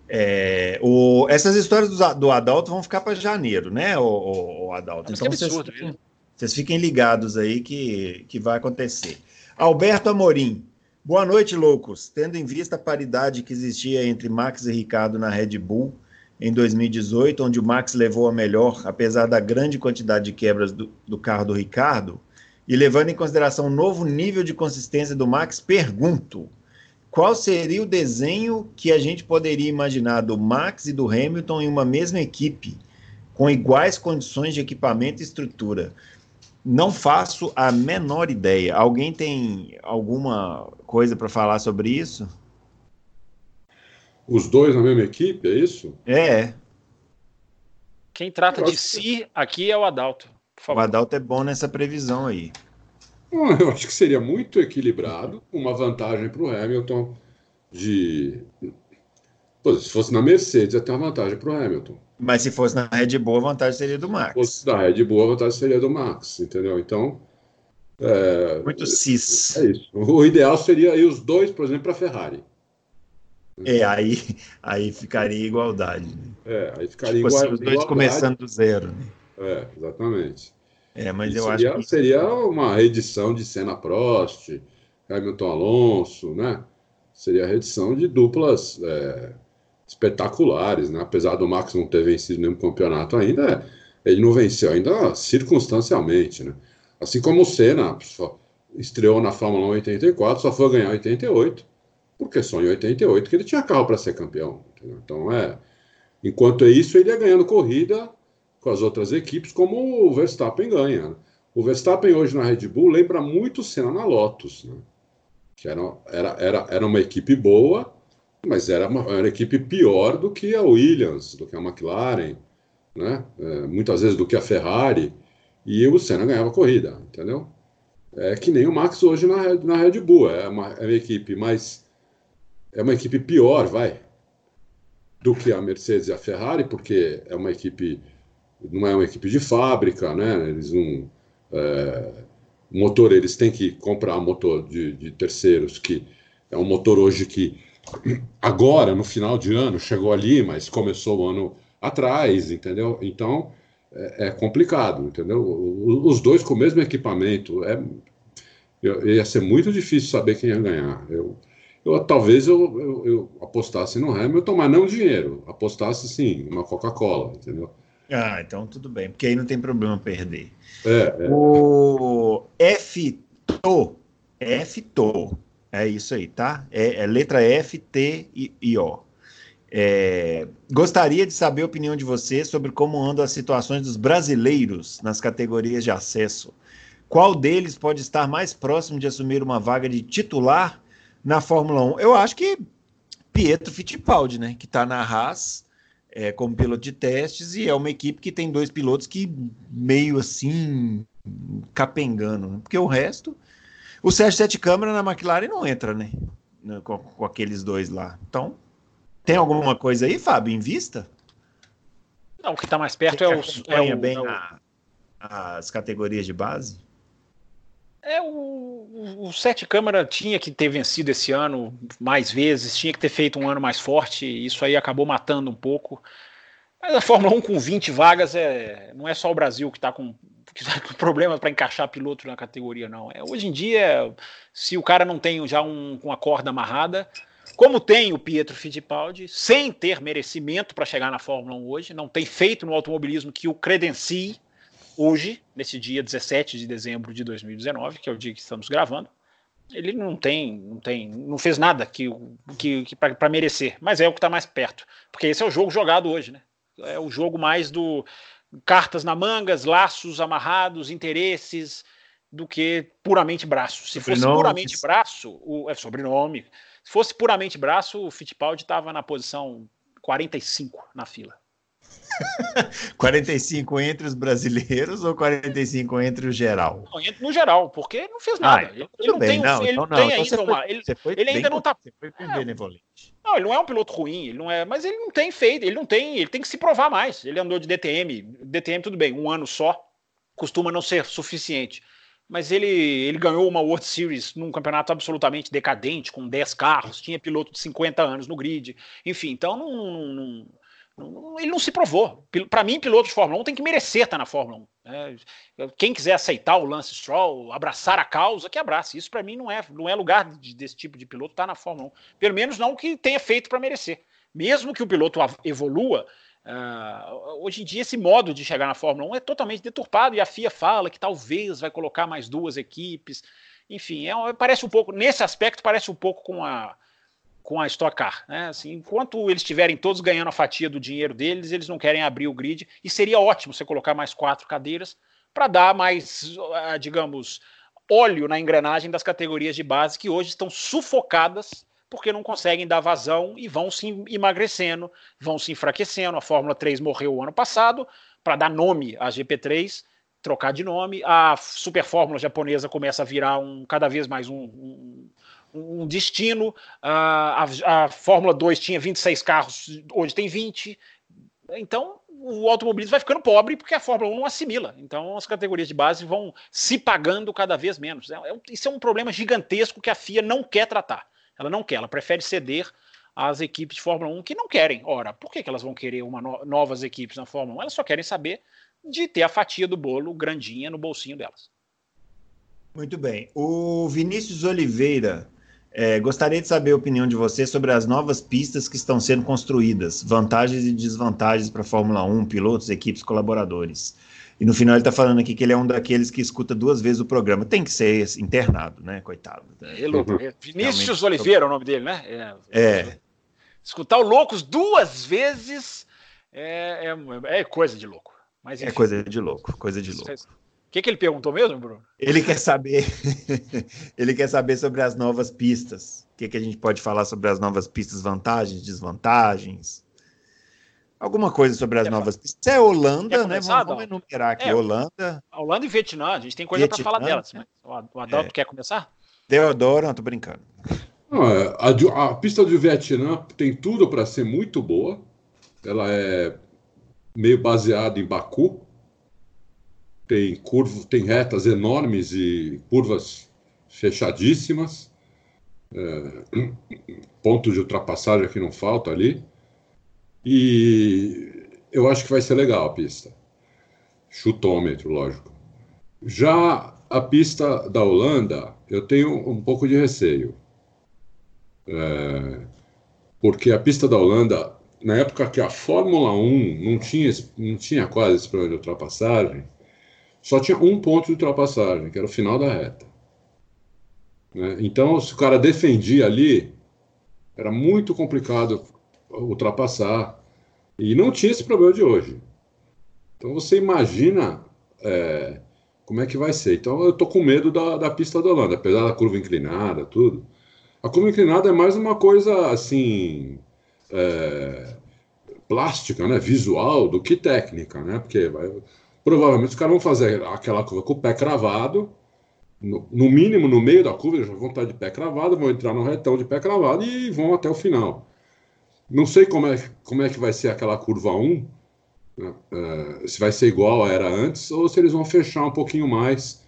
É, o, essas histórias do, do Adalto vão ficar para janeiro, né, o, o, o Adalto? Então vocês, fiquem, vocês fiquem ligados aí que, que vai acontecer. Alberto Amorim. Boa noite, loucos. Tendo em vista a paridade que existia entre Max e Ricardo na Red Bull em 2018, onde o Max levou a melhor, apesar da grande quantidade de quebras do, do carro do Ricardo, e levando em consideração o novo nível de consistência do Max, pergunto: qual seria o desenho que a gente poderia imaginar do Max e do Hamilton em uma mesma equipe, com iguais condições de equipamento e estrutura? Não faço a menor ideia. Alguém tem alguma coisa para falar sobre isso? Os dois na mesma equipe, é isso? É. Quem trata de si aqui é o Adalto. O Adalto é bom nessa previsão aí. Eu acho que seria muito equilibrado, uma vantagem para o Hamilton de. Pô, se fosse na Mercedes, até uma vantagem para o Hamilton. Mas se fosse na Red Bull, a vantagem seria do Max. Se fosse da Red Bull, a vantagem seria do Max, entendeu? Então. É, muito cis. É isso. O ideal seria aí os dois, por exemplo, para a Ferrari. É, aí, aí ficaria igualdade. Né? É, aí ficaria tipo igual, assim, os dois igualdade. começando do zero. Né? É, exatamente. É, mas e eu seria, acho que... seria uma reedição de Senna Prost, Hamilton Alonso, né? Seria a reedição de duplas é, espetaculares, né? Apesar do Max não ter vencido nenhum campeonato ainda, ele não venceu ainda circunstancialmente, né? Assim como o Senna estreou na Fórmula 1 em 84, só foi ganhar em 88, porque só em 88 que ele tinha carro para ser campeão. Entendeu? Então é. Enquanto é isso, ele ia ganhando corrida com as outras equipes, como o Verstappen ganha. O Verstappen hoje na Red Bull lembra muito o Senna na Lotus, né? que era, era, era, era uma equipe boa, mas era uma, era uma equipe pior do que a Williams, do que a McLaren, né? É, muitas vezes do que a Ferrari, e o Senna ganhava corrida, entendeu? É que nem o Max hoje na, na Red Bull, é uma, é uma equipe mais. É uma equipe pior, vai, do que a Mercedes e a Ferrari, porque é uma equipe não é uma equipe de fábrica, né? Eles não. É, motor, eles têm que comprar motor de, de, terceiros, que é um motor hoje que agora, no final de ano, chegou ali, mas começou o ano atrás, entendeu? Então é, é complicado, entendeu? Os dois com o mesmo equipamento, é, ia ser muito difícil saber quem ia ganhar. Eu, eu talvez eu, eu, eu apostasse no Hamilton, mas não dinheiro, apostasse sim, uma Coca-Cola, entendeu? Ah, então tudo bem, porque aí não tem problema perder. É, é. O F-TO, F-TO, é isso aí, tá? É, é letra F, T e, e O. É, gostaria de saber a opinião de você sobre como andam as situações dos brasileiros nas categorias de acesso. Qual deles pode estar mais próximo de assumir uma vaga de titular na Fórmula 1? Eu acho que Pietro Fittipaldi, né? Que está na Haas é, como piloto de testes e é uma equipe que tem dois pilotos que meio assim capengando, né? porque o resto, o Sérgio Sete Câmara na McLaren não entra, né? Com, com, aqueles dois lá. Então, tem alguma coisa aí, Fábio, em vista? Não, o que está mais perto é o, é o, bem é o... A, as categorias de base. É, o, o Sete Câmara tinha que ter vencido esse ano mais vezes, tinha que ter feito um ano mais forte, isso aí acabou matando um pouco. Mas a Fórmula 1 com 20 vagas é, não é só o Brasil que está com, tá com problemas para encaixar piloto na categoria, não. É, hoje em dia, se o cara não tem já um, uma corda amarrada, como tem o Pietro Fittipaldi, sem ter merecimento para chegar na Fórmula 1 hoje, não tem feito no automobilismo que o credencie hoje, nesse dia 17 de dezembro de 2019, que é o dia que estamos gravando. Ele não tem, não tem, não fez nada que, que, que para merecer, mas é o que está mais perto, porque esse é o jogo jogado hoje, né? É o jogo mais do cartas na mangas, laços amarrados, interesses, do que puramente braço. Se fosse puramente braço, o, é sobrenome. Se fosse puramente braço, o Fittipaldi estava na posição 45 na fila. 45 entre os brasileiros ou 45 entre o geral? Não, no geral, porque não fez nada. Ah, então ele, não tem, não, ele então, não, tem então ainda uma. Ele, ele ainda não está. É, não, ele não é um piloto ruim, ele não é, mas ele não tem feito, ele não tem, ele tem que se provar mais. Ele andou de DTM, DTM tudo bem, um ano só costuma não ser suficiente mas ele, ele ganhou uma World Series num campeonato absolutamente decadente, com 10 carros, tinha piloto de 50 anos no grid, enfim, então não, não, ele não se provou. Para mim, piloto de Fórmula 1 tem que merecer estar na Fórmula 1. Né? Quem quiser aceitar o Lance Stroll, abraçar a causa, que abrace. Isso para mim não é, não é lugar de, desse tipo de piloto estar na Fórmula 1. Pelo menos não que tenha feito para merecer. Mesmo que o piloto evolua, Uh, hoje em dia, esse modo de chegar na Fórmula 1 é totalmente deturpado e a FIA fala que talvez vai colocar mais duas equipes. Enfim, é, parece um pouco, nesse aspecto, parece um pouco com a, com a Stock Car. Né? Assim, enquanto eles estiverem todos ganhando a fatia do dinheiro deles, eles não querem abrir o grid. E seria ótimo você colocar mais quatro cadeiras para dar mais, uh, digamos, óleo na engrenagem das categorias de base que hoje estão sufocadas porque não conseguem dar vazão e vão se emagrecendo, vão se enfraquecendo. A Fórmula 3 morreu o ano passado para dar nome à GP3, trocar de nome. A Super Fórmula japonesa começa a virar um cada vez mais um, um, um destino. A, a, a Fórmula 2 tinha 26 carros, hoje tem 20. Então, o automobilismo vai ficando pobre porque a Fórmula 1 não assimila. Então, as categorias de base vão se pagando cada vez menos. É, é, isso é um problema gigantesco que a FIA não quer tratar. Ela não quer, ela prefere ceder às equipes de Fórmula 1 que não querem. Ora, por que, que elas vão querer uma no novas equipes na Fórmula 1? Elas só querem saber de ter a fatia do bolo grandinha no bolsinho delas. Muito bem. O Vinícius Oliveira é, gostaria de saber a opinião de você sobre as novas pistas que estão sendo construídas, vantagens e desvantagens para a Fórmula 1, pilotos, equipes, colaboradores. E no final ele está falando aqui que ele é um daqueles que escuta duas vezes o programa. Tem que ser internado, né? Coitado. Ele, uhum. Vinícius Realmente, Oliveira é o nome dele, né? É. é. Escutar o Loucos duas vezes é, é, é coisa de louco. Mas, é coisa de louco, coisa de louco. O que, que ele perguntou mesmo, Bruno? Ele quer saber, ele quer saber sobre as novas pistas. O que, que a gente pode falar sobre as novas pistas, vantagens, desvantagens? Alguma coisa sobre as novas pistas. É Holanda, né? Vamos, vamos, enumerar aqui. É, Holanda. Holanda e Vietnã. A gente tem coisa para falar delas. Né? O Adalto é. quer começar? Deodoro, não, tô brincando. É, a, a, pista do Vietnã tem tudo para ser muito boa. Ela é meio baseada em Baku. Tem curvas, tem retas enormes e curvas fechadíssimas. É, pontos de ultrapassagem que não falta ali. E eu acho que vai ser legal a pista. Chutômetro, lógico. Já a pista da Holanda, eu tenho um pouco de receio. É, porque a pista da Holanda, na época que a Fórmula 1 não tinha, não tinha quase esse problema de ultrapassagem, só tinha um ponto de ultrapassagem, que era o final da reta. Né? Então, se o cara defendia ali, era muito complicado ultrapassar. E não tinha esse problema de hoje. Então você imagina é, como é que vai ser. Então eu tô com medo da, da pista da Holanda, apesar da curva inclinada, tudo. A curva inclinada é mais uma coisa assim. É, plástica, né, visual, do que técnica, né? Porque vai, provavelmente os caras vão fazer aquela curva com o pé cravado, no, no, mínimo no meio da curva, eles vão estar de pé cravado, vão entrar no retão de pé cravado e vão até o final. Não sei como é, como é que vai ser aquela curva 1, né? uh, se vai ser igual era antes, ou se eles vão fechar um pouquinho mais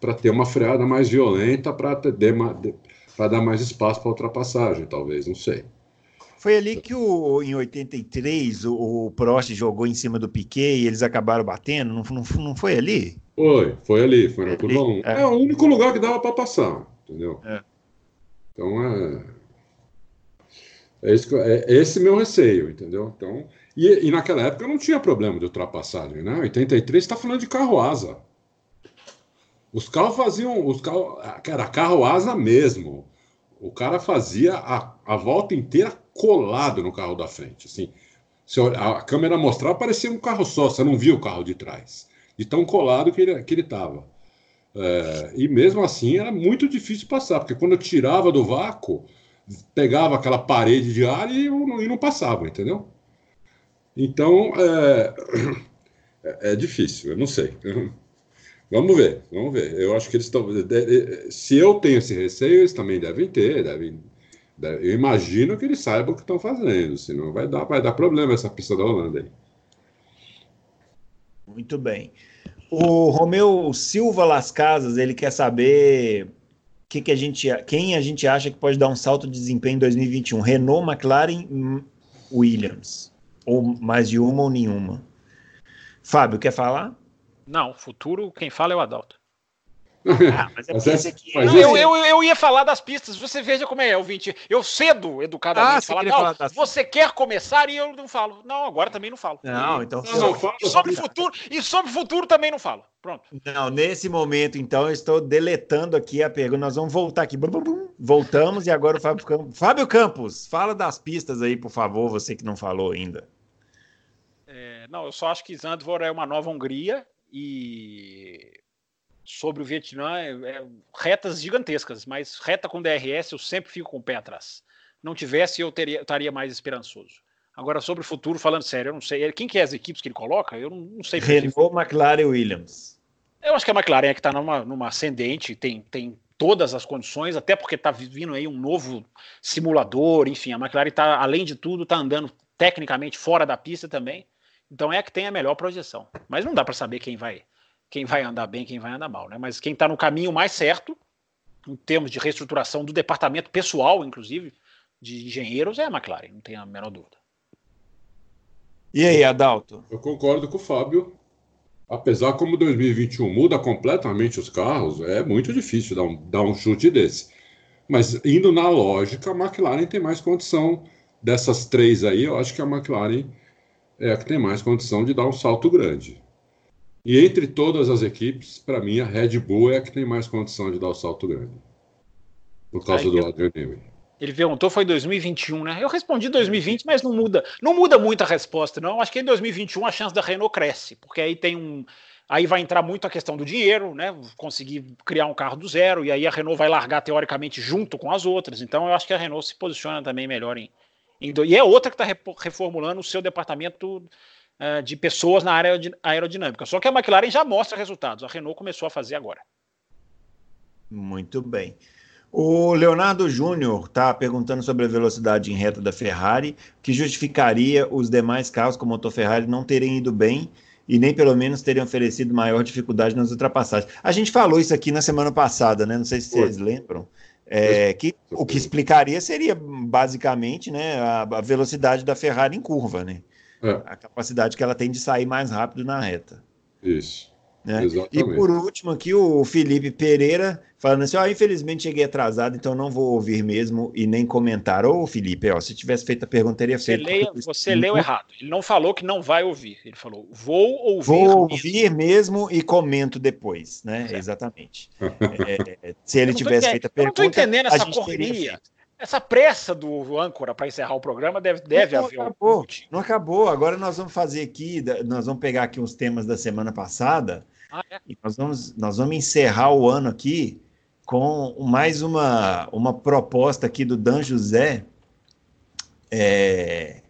para ter uma freada mais violenta, para dar mais espaço para ultrapassagem, talvez, não sei. Foi ali que o, em 83 o, o Prost jogou em cima do Piquet e eles acabaram batendo? Não, não, não foi ali? Foi, foi ali, foi na curva 1. É. é. o único lugar que dava para passar, entendeu? É. Então é. É esse, é esse meu receio, entendeu? Então, e, e, naquela época não tinha problema de ultrapassagem, né? 83 está falando de carro asa. Os carros faziam. Os carros, era carro asa mesmo. O cara fazia a, a volta inteira colado no carro da frente. Assim, a câmera mostrava, parecia um carro só, você não via o carro de trás. De tão colado que ele estava. Que ele tava. É, e mesmo assim era muito difícil passar, porque quando eu tirava do vácuo, pegava aquela parede de ar e, e não passava, entendeu? Então é, é, é difícil, eu não sei. Vamos ver, vamos ver. Eu acho que eles estão. Se eu tenho esse receio, eles também devem ter, devem. Eu imagino que eles saibam o que estão fazendo, senão vai dar, vai dar problema essa pista da Holanda aí. Muito bem. O Romeu Silva Las Casas, ele quer saber que que a gente, quem a gente acha que pode dar um salto de desempenho em 2021. Renault, McLaren, Williams. Ou mais de uma ou nenhuma. Fábio, quer falar? Não, futuro, quem fala é o Adalto. Ah, mas é mas esse aqui. Mas não, eu, eu, eu, ia falar das pistas. Você veja como é, ouvinte. Eu cedo, educadamente, ah, falar, não, falar das... você quer começar e eu não falo. Não, agora também não falo. Não, então. Não, não, falo, e sobre futuro e sobre futuro também não falo. Pronto. Não, nesse momento, então, eu estou deletando aqui a pergunta. Nós vamos voltar aqui. Voltamos e agora o Fábio Campos. Fábio Campos, fala das pistas aí, por favor, você que não falou ainda. É, não, eu só acho que Zandvoort é uma nova Hungria e sobre o Vietnã, é, é, retas gigantescas, mas reta com DRS eu sempre fico com o pé atrás. Não tivesse, eu teria, estaria mais esperançoso. Agora, sobre o futuro, falando sério, eu não sei. Quem que é as equipes que ele coloca? Eu não, não sei. Renault, McLaren e Williams. Eu acho que a McLaren é que está numa, numa ascendente, tem, tem todas as condições, até porque está vindo aí um novo simulador, enfim, a McLaren está, além de tudo, está andando tecnicamente fora da pista também. Então é a que tem a melhor projeção. Mas não dá para saber quem vai quem vai andar bem, quem vai andar mal, né? Mas quem está no caminho mais certo, em termos de reestruturação do departamento pessoal, inclusive, de engenheiros, é a McLaren, não tem a menor dúvida. E aí, Adalto? Eu concordo com o Fábio. Apesar como 2021 muda completamente os carros, é muito difícil dar um, dar um chute desse. Mas indo na lógica, a McLaren tem mais condição dessas três aí. Eu acho que a McLaren é a que tem mais condição de dar um salto grande. E entre todas as equipes, para mim, a Red Bull é a que tem mais condição de dar o salto grande. Por causa do Adrian Newey. Ele perguntou, foi 2021, né? Eu respondi 2020, mas não muda. Não muda muito a resposta, não. Acho que em 2021 a chance da Renault cresce, porque aí tem um. Aí vai entrar muito a questão do dinheiro, né? Conseguir criar um carro do zero, e aí a Renault vai largar teoricamente junto com as outras. Então eu acho que a Renault se posiciona também melhor em. em e é outra que está reformulando o seu departamento uh, de pessoas na área aerodinâmica. Só que a McLaren já mostra resultados, a Renault começou a fazer agora. Muito bem. O Leonardo Júnior está perguntando sobre a velocidade em reta da Ferrari, que justificaria os demais carros com motor Ferrari não terem ido bem e nem pelo menos terem oferecido maior dificuldade nas ultrapassagens. A gente falou isso aqui na semana passada, né? Não sei se vocês lembram. É, que o que explicaria seria basicamente né, a, a velocidade da Ferrari em curva, né? É. A capacidade que ela tem de sair mais rápido na reta. Isso. Né? E por último aqui o Felipe Pereira falando assim, ó, oh, infelizmente cheguei atrasado, então não vou ouvir mesmo e nem comentar. Ô Felipe, ó, se tivesse feito a pergunta, teria você feito. Leia, você leu errado. Ele não falou que não vai ouvir. Ele falou, vou ouvir. Vou ouvir mesmo, e comento depois, né? Exatamente. é, se ele tivesse feito a pergunta. Eu não estou entendendo essa correria. Essa pressa do âncora para encerrar o programa deve, deve não, haver. Acabou. Não acabou. Agora nós vamos fazer aqui, nós vamos pegar aqui uns temas da semana passada ah, é? e nós vamos, nós vamos encerrar o ano aqui com mais uma, uma proposta aqui do Dan José. É,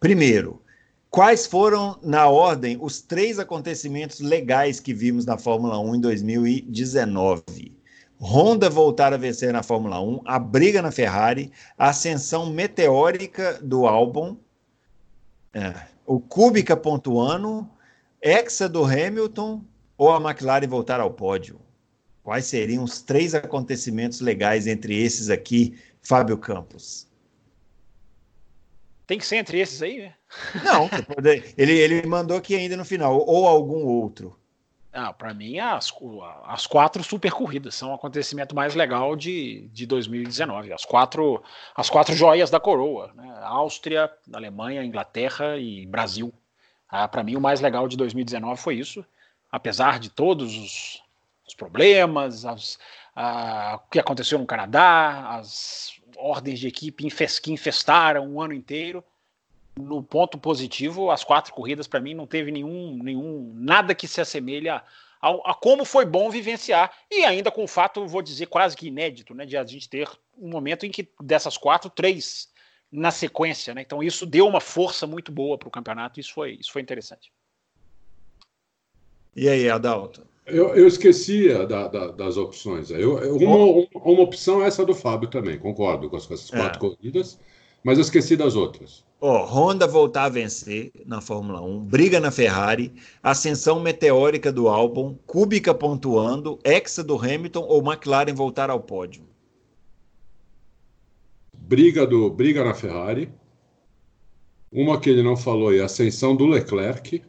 primeiro, quais foram, na ordem, os três acontecimentos legais que vimos na Fórmula 1 em 2019? Honda voltar a vencer na Fórmula 1, a briga na Ferrari, a ascensão meteórica do Albon, é, o Kubica pontuando, Hexa do Hamilton ou a McLaren voltar ao pódio? Quais seriam os três acontecimentos legais entre esses aqui, Fábio Campos? Tem que ser entre esses aí, né? Não, ele, ele mandou aqui ainda no final, ou algum outro. Ah, para mim, as, as quatro super corridas são o acontecimento mais legal de, de 2019. As quatro, as quatro joias da coroa: né? Áustria, Alemanha, Inglaterra e Brasil. Ah, para mim, o mais legal de 2019 foi isso. Apesar de todos os, os problemas, as, o que aconteceu no Canadá, as ordens de equipe que infestaram o ano inteiro no ponto positivo, as quatro corridas para mim não teve nenhum, nenhum nada que se assemelha a, a, como foi bom vivenciar e ainda com o fato, vou dizer quase que inédito, né, de a gente ter um momento em que dessas quatro, três na sequência, né? Então isso deu uma força muito boa para o campeonato. Isso foi, isso foi interessante. E aí, Adalto? Eu, eu esqueci da, da, das opções. Eu, uma, uma opção é essa do Fábio também, concordo com essas quatro é. corridas, mas eu esqueci das outras. Ó, Honda voltar a vencer na Fórmula 1, briga na Ferrari, ascensão meteórica do Albon, Kubica pontuando, Hexa do Hamilton ou McLaren voltar ao pódio? Briga, do, briga na Ferrari. Uma que ele não falou aí, ascensão do Leclerc.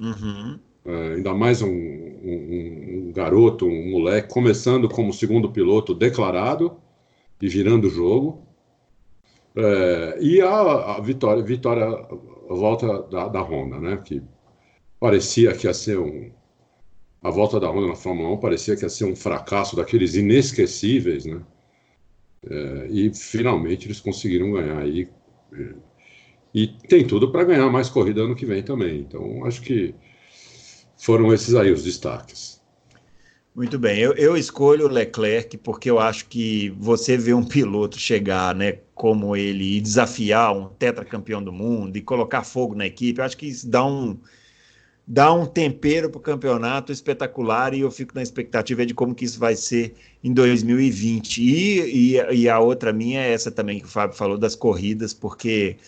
Uhum. É, ainda mais um, um, um, garoto, um moleque, começando como segundo piloto declarado e virando o jogo. É, e a, a, vitória, vitória, a volta da, da, Honda, né? Que parecia que ia ser um. A volta da Honda na Fórmula 1 parecia que ia ser um fracasso daqueles inesquecíveis, né? É, e finalmente eles conseguiram ganhar. E, e tem tudo para ganhar mais corrida ano que vem também. Então acho que foram esses aí os destaques. Muito bem, eu, eu escolho o Leclerc porque eu acho que você vê um piloto chegar, né, como ele desafiar um tetracampeão do mundo e colocar fogo na equipe, eu acho que isso dá um dá um tempero para o campeonato espetacular e eu fico na expectativa de como que isso vai ser em 2020. E, e, e a outra minha é essa também que o Fábio falou das corridas, porque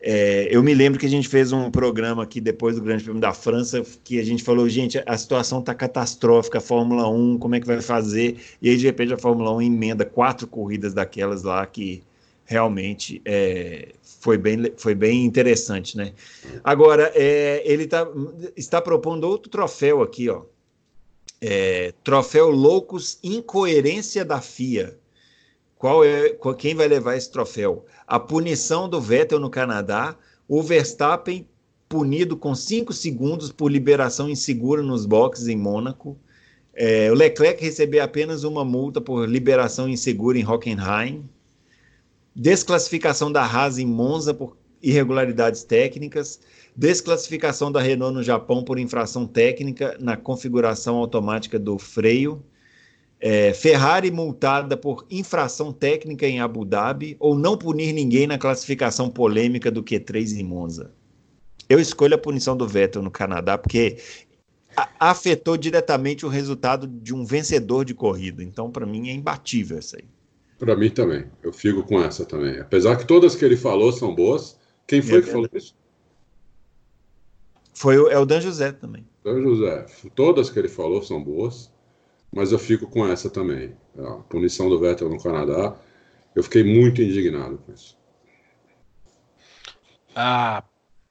é, eu me lembro que a gente fez um programa aqui depois do Grande Prêmio da França, que a gente falou, gente, a situação está catastrófica, a Fórmula 1, como é que vai fazer? E aí, de repente, a Fórmula 1 emenda quatro corridas daquelas lá que realmente é, foi, bem, foi bem interessante, né? Agora, é, ele tá, está propondo outro troféu aqui, ó. É, troféu Loucos Incoerência da FIA. Qual é, quem vai levar esse troféu? A punição do Vettel no Canadá, o Verstappen punido com cinco segundos por liberação insegura nos boxes em Mônaco, é, o Leclerc receber apenas uma multa por liberação insegura em Hockenheim, desclassificação da Haas em Monza por irregularidades técnicas, desclassificação da Renault no Japão por infração técnica na configuração automática do freio, é, Ferrari multada por infração técnica em Abu Dhabi ou não punir ninguém na classificação polêmica do Q3 em Monza. Eu escolho a punição do Vettel no Canadá porque afetou diretamente o resultado de um vencedor de corrida. Então, para mim, é imbatível essa aí. Para mim também. Eu fico com essa também. Apesar que todas que ele falou são boas. Quem foi é que falou isso? Foi o, é o Dan José também. Dan José. Todas que ele falou são boas mas eu fico com essa também. A punição do Vettel no Canadá, eu fiquei muito indignado com isso. Ah,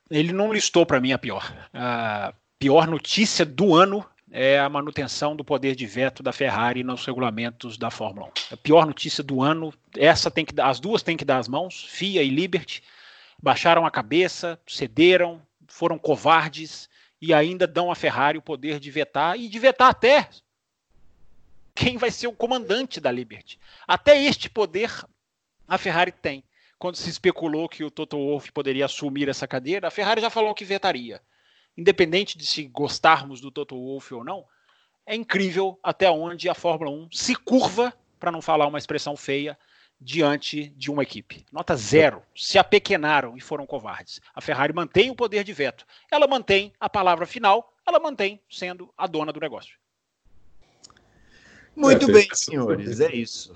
ele não listou para mim a pior. A pior notícia do ano é a manutenção do poder de veto da Ferrari nos regulamentos da Fórmula 1. A pior notícia do ano, essa tem que as duas têm que dar as mãos, FIA e Liberty, baixaram a cabeça, cederam, foram covardes e ainda dão à Ferrari o poder de vetar e de vetar até quem vai ser o comandante da Liberty. Até este poder a Ferrari tem. Quando se especulou que o Toto Wolff poderia assumir essa cadeira, a Ferrari já falou que vetaria. Independente de se gostarmos do Toto Wolff ou não, é incrível até onde a Fórmula 1 se curva, para não falar uma expressão feia, diante de uma equipe. Nota zero. Se apequenaram e foram covardes. A Ferrari mantém o poder de veto. Ela mantém a palavra final, ela mantém sendo a dona do negócio. Muito é, bem, senhores, é isso.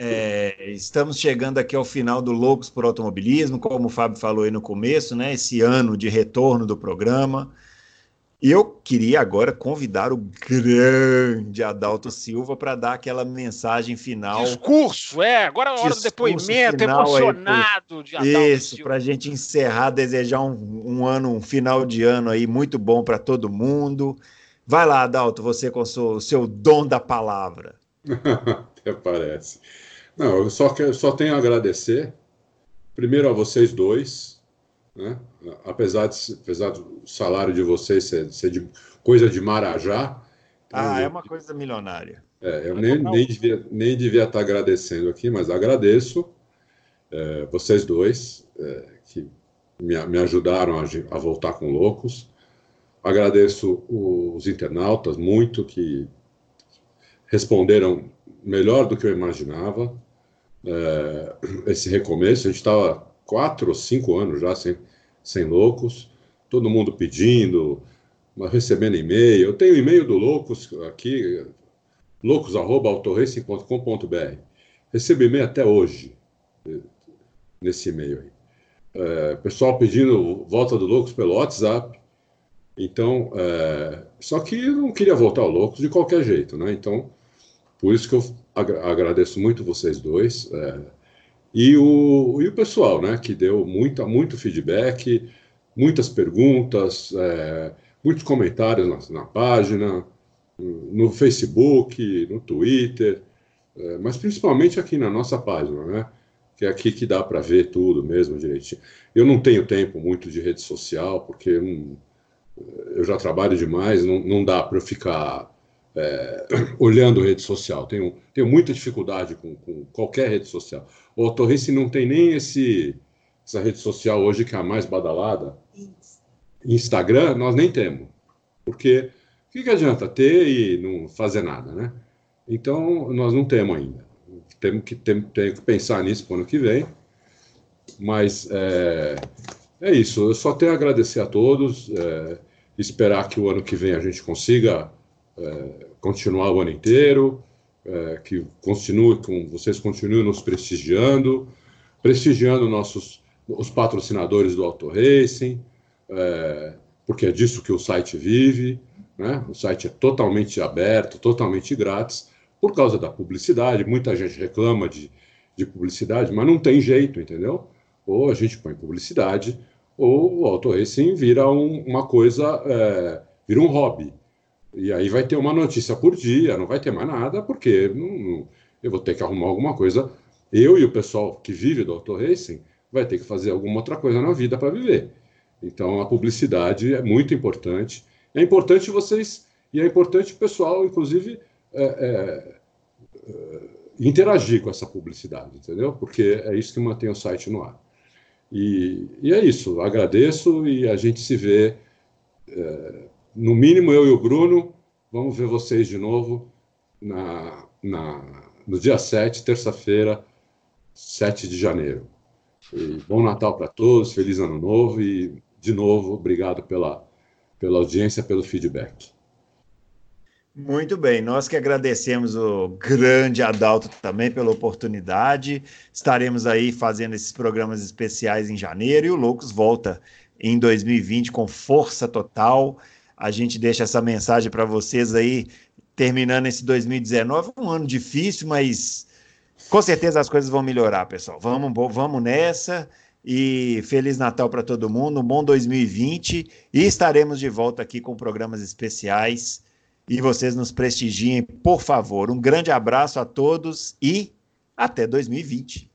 É, estamos chegando aqui ao final do Loucos por Automobilismo, como o Fábio falou aí no começo, né? Esse ano de retorno do programa. E eu queria agora convidar o grande Adalto Silva para dar aquela mensagem final. Discurso, é, agora é a hora do depoimento, emocionado de Adalto Isso, para a gente encerrar, desejar um, um, ano, um final de ano aí muito bom para todo mundo. Vai lá, Adalto, você com o seu, seu dom da palavra. Até parece. Não, eu só, quero, só tenho a agradecer, primeiro a vocês dois, né? apesar, de, apesar do salário de vocês ser, ser de coisa de Marajá. Ah, é uma coisa milionária. É, eu nem, nem, devia, nem devia estar agradecendo aqui, mas agradeço é, vocês dois é, que me, me ajudaram a, a, voltar com Loucos. Agradeço os internautas muito que responderam melhor do que eu imaginava é, esse recomeço. A gente estava quatro ou cinco anos já sem, sem loucos, todo mundo pedindo, recebendo e-mail. Eu tenho e-mail do Loucos aqui, loucos.autoracing.com.br. Recebo e-mail até hoje, nesse e-mail aí. É, pessoal pedindo volta do Loucos pelo WhatsApp. Então, é, só que eu não queria voltar ao Loucos de qualquer jeito, né? Então, por isso que eu agradeço muito vocês dois. É, e, o, e o pessoal, né, que deu muita, muito feedback, muitas perguntas, é, muitos comentários na, na, página, no Facebook, no Twitter, é, mas principalmente aqui na nossa página, né? Que é aqui que dá para ver tudo mesmo direitinho. Eu não tenho tempo muito de rede social, porque hum, eu já trabalho demais, não, não dá para eu ficar é, olhando rede social. Tenho, tenho muita dificuldade com, com qualquer rede social. O Torrice não tem nem esse, essa rede social hoje que é a mais badalada. Instagram, nós nem temos. Porque o que, que adianta ter e não fazer nada, né? Então, nós não temos ainda. Temos que, tem, tem que pensar nisso para o ano que vem. Mas é, é isso. Eu só tenho a agradecer a todos. É, esperar que o ano que vem a gente consiga é, continuar o ano inteiro, é, que continue com vocês continuem nos prestigiando, prestigiando nossos os patrocinadores do Auto Racing, é, porque é disso que o site vive, né? O site é totalmente aberto, totalmente grátis, por causa da publicidade. Muita gente reclama de, de publicidade, mas não tem jeito, entendeu? Ou a gente põe publicidade, ou o Auto Racing vira um, uma coisa, é, vira um hobby. E aí vai ter uma notícia por dia, não vai ter mais nada, porque não, não, eu vou ter que arrumar alguma coisa. Eu e o pessoal que vive do auto racing vai ter que fazer alguma outra coisa na vida para viver. Então a publicidade é muito importante. É importante vocês e é importante o pessoal, inclusive, é, é, é, interagir com essa publicidade, entendeu? Porque é isso que mantém o site no ar. E, e é isso. Agradeço e a gente se vê. No mínimo eu e o Bruno, vamos ver vocês de novo na, na, no dia 7, terça-feira, 7 de janeiro. E bom Natal para todos, feliz ano novo e, de novo, obrigado pela, pela audiência, pelo feedback. Muito bem, nós que agradecemos o grande Adalto também pela oportunidade. Estaremos aí fazendo esses programas especiais em janeiro e o Loucos volta em 2020 com força total a gente deixa essa mensagem para vocês aí, terminando esse 2019, um ano difícil, mas com certeza as coisas vão melhorar, pessoal. Vamos, vamos nessa e feliz Natal para todo mundo, um bom 2020 e estaremos de volta aqui com programas especiais e vocês nos prestigiem, por favor. Um grande abraço a todos e até 2020.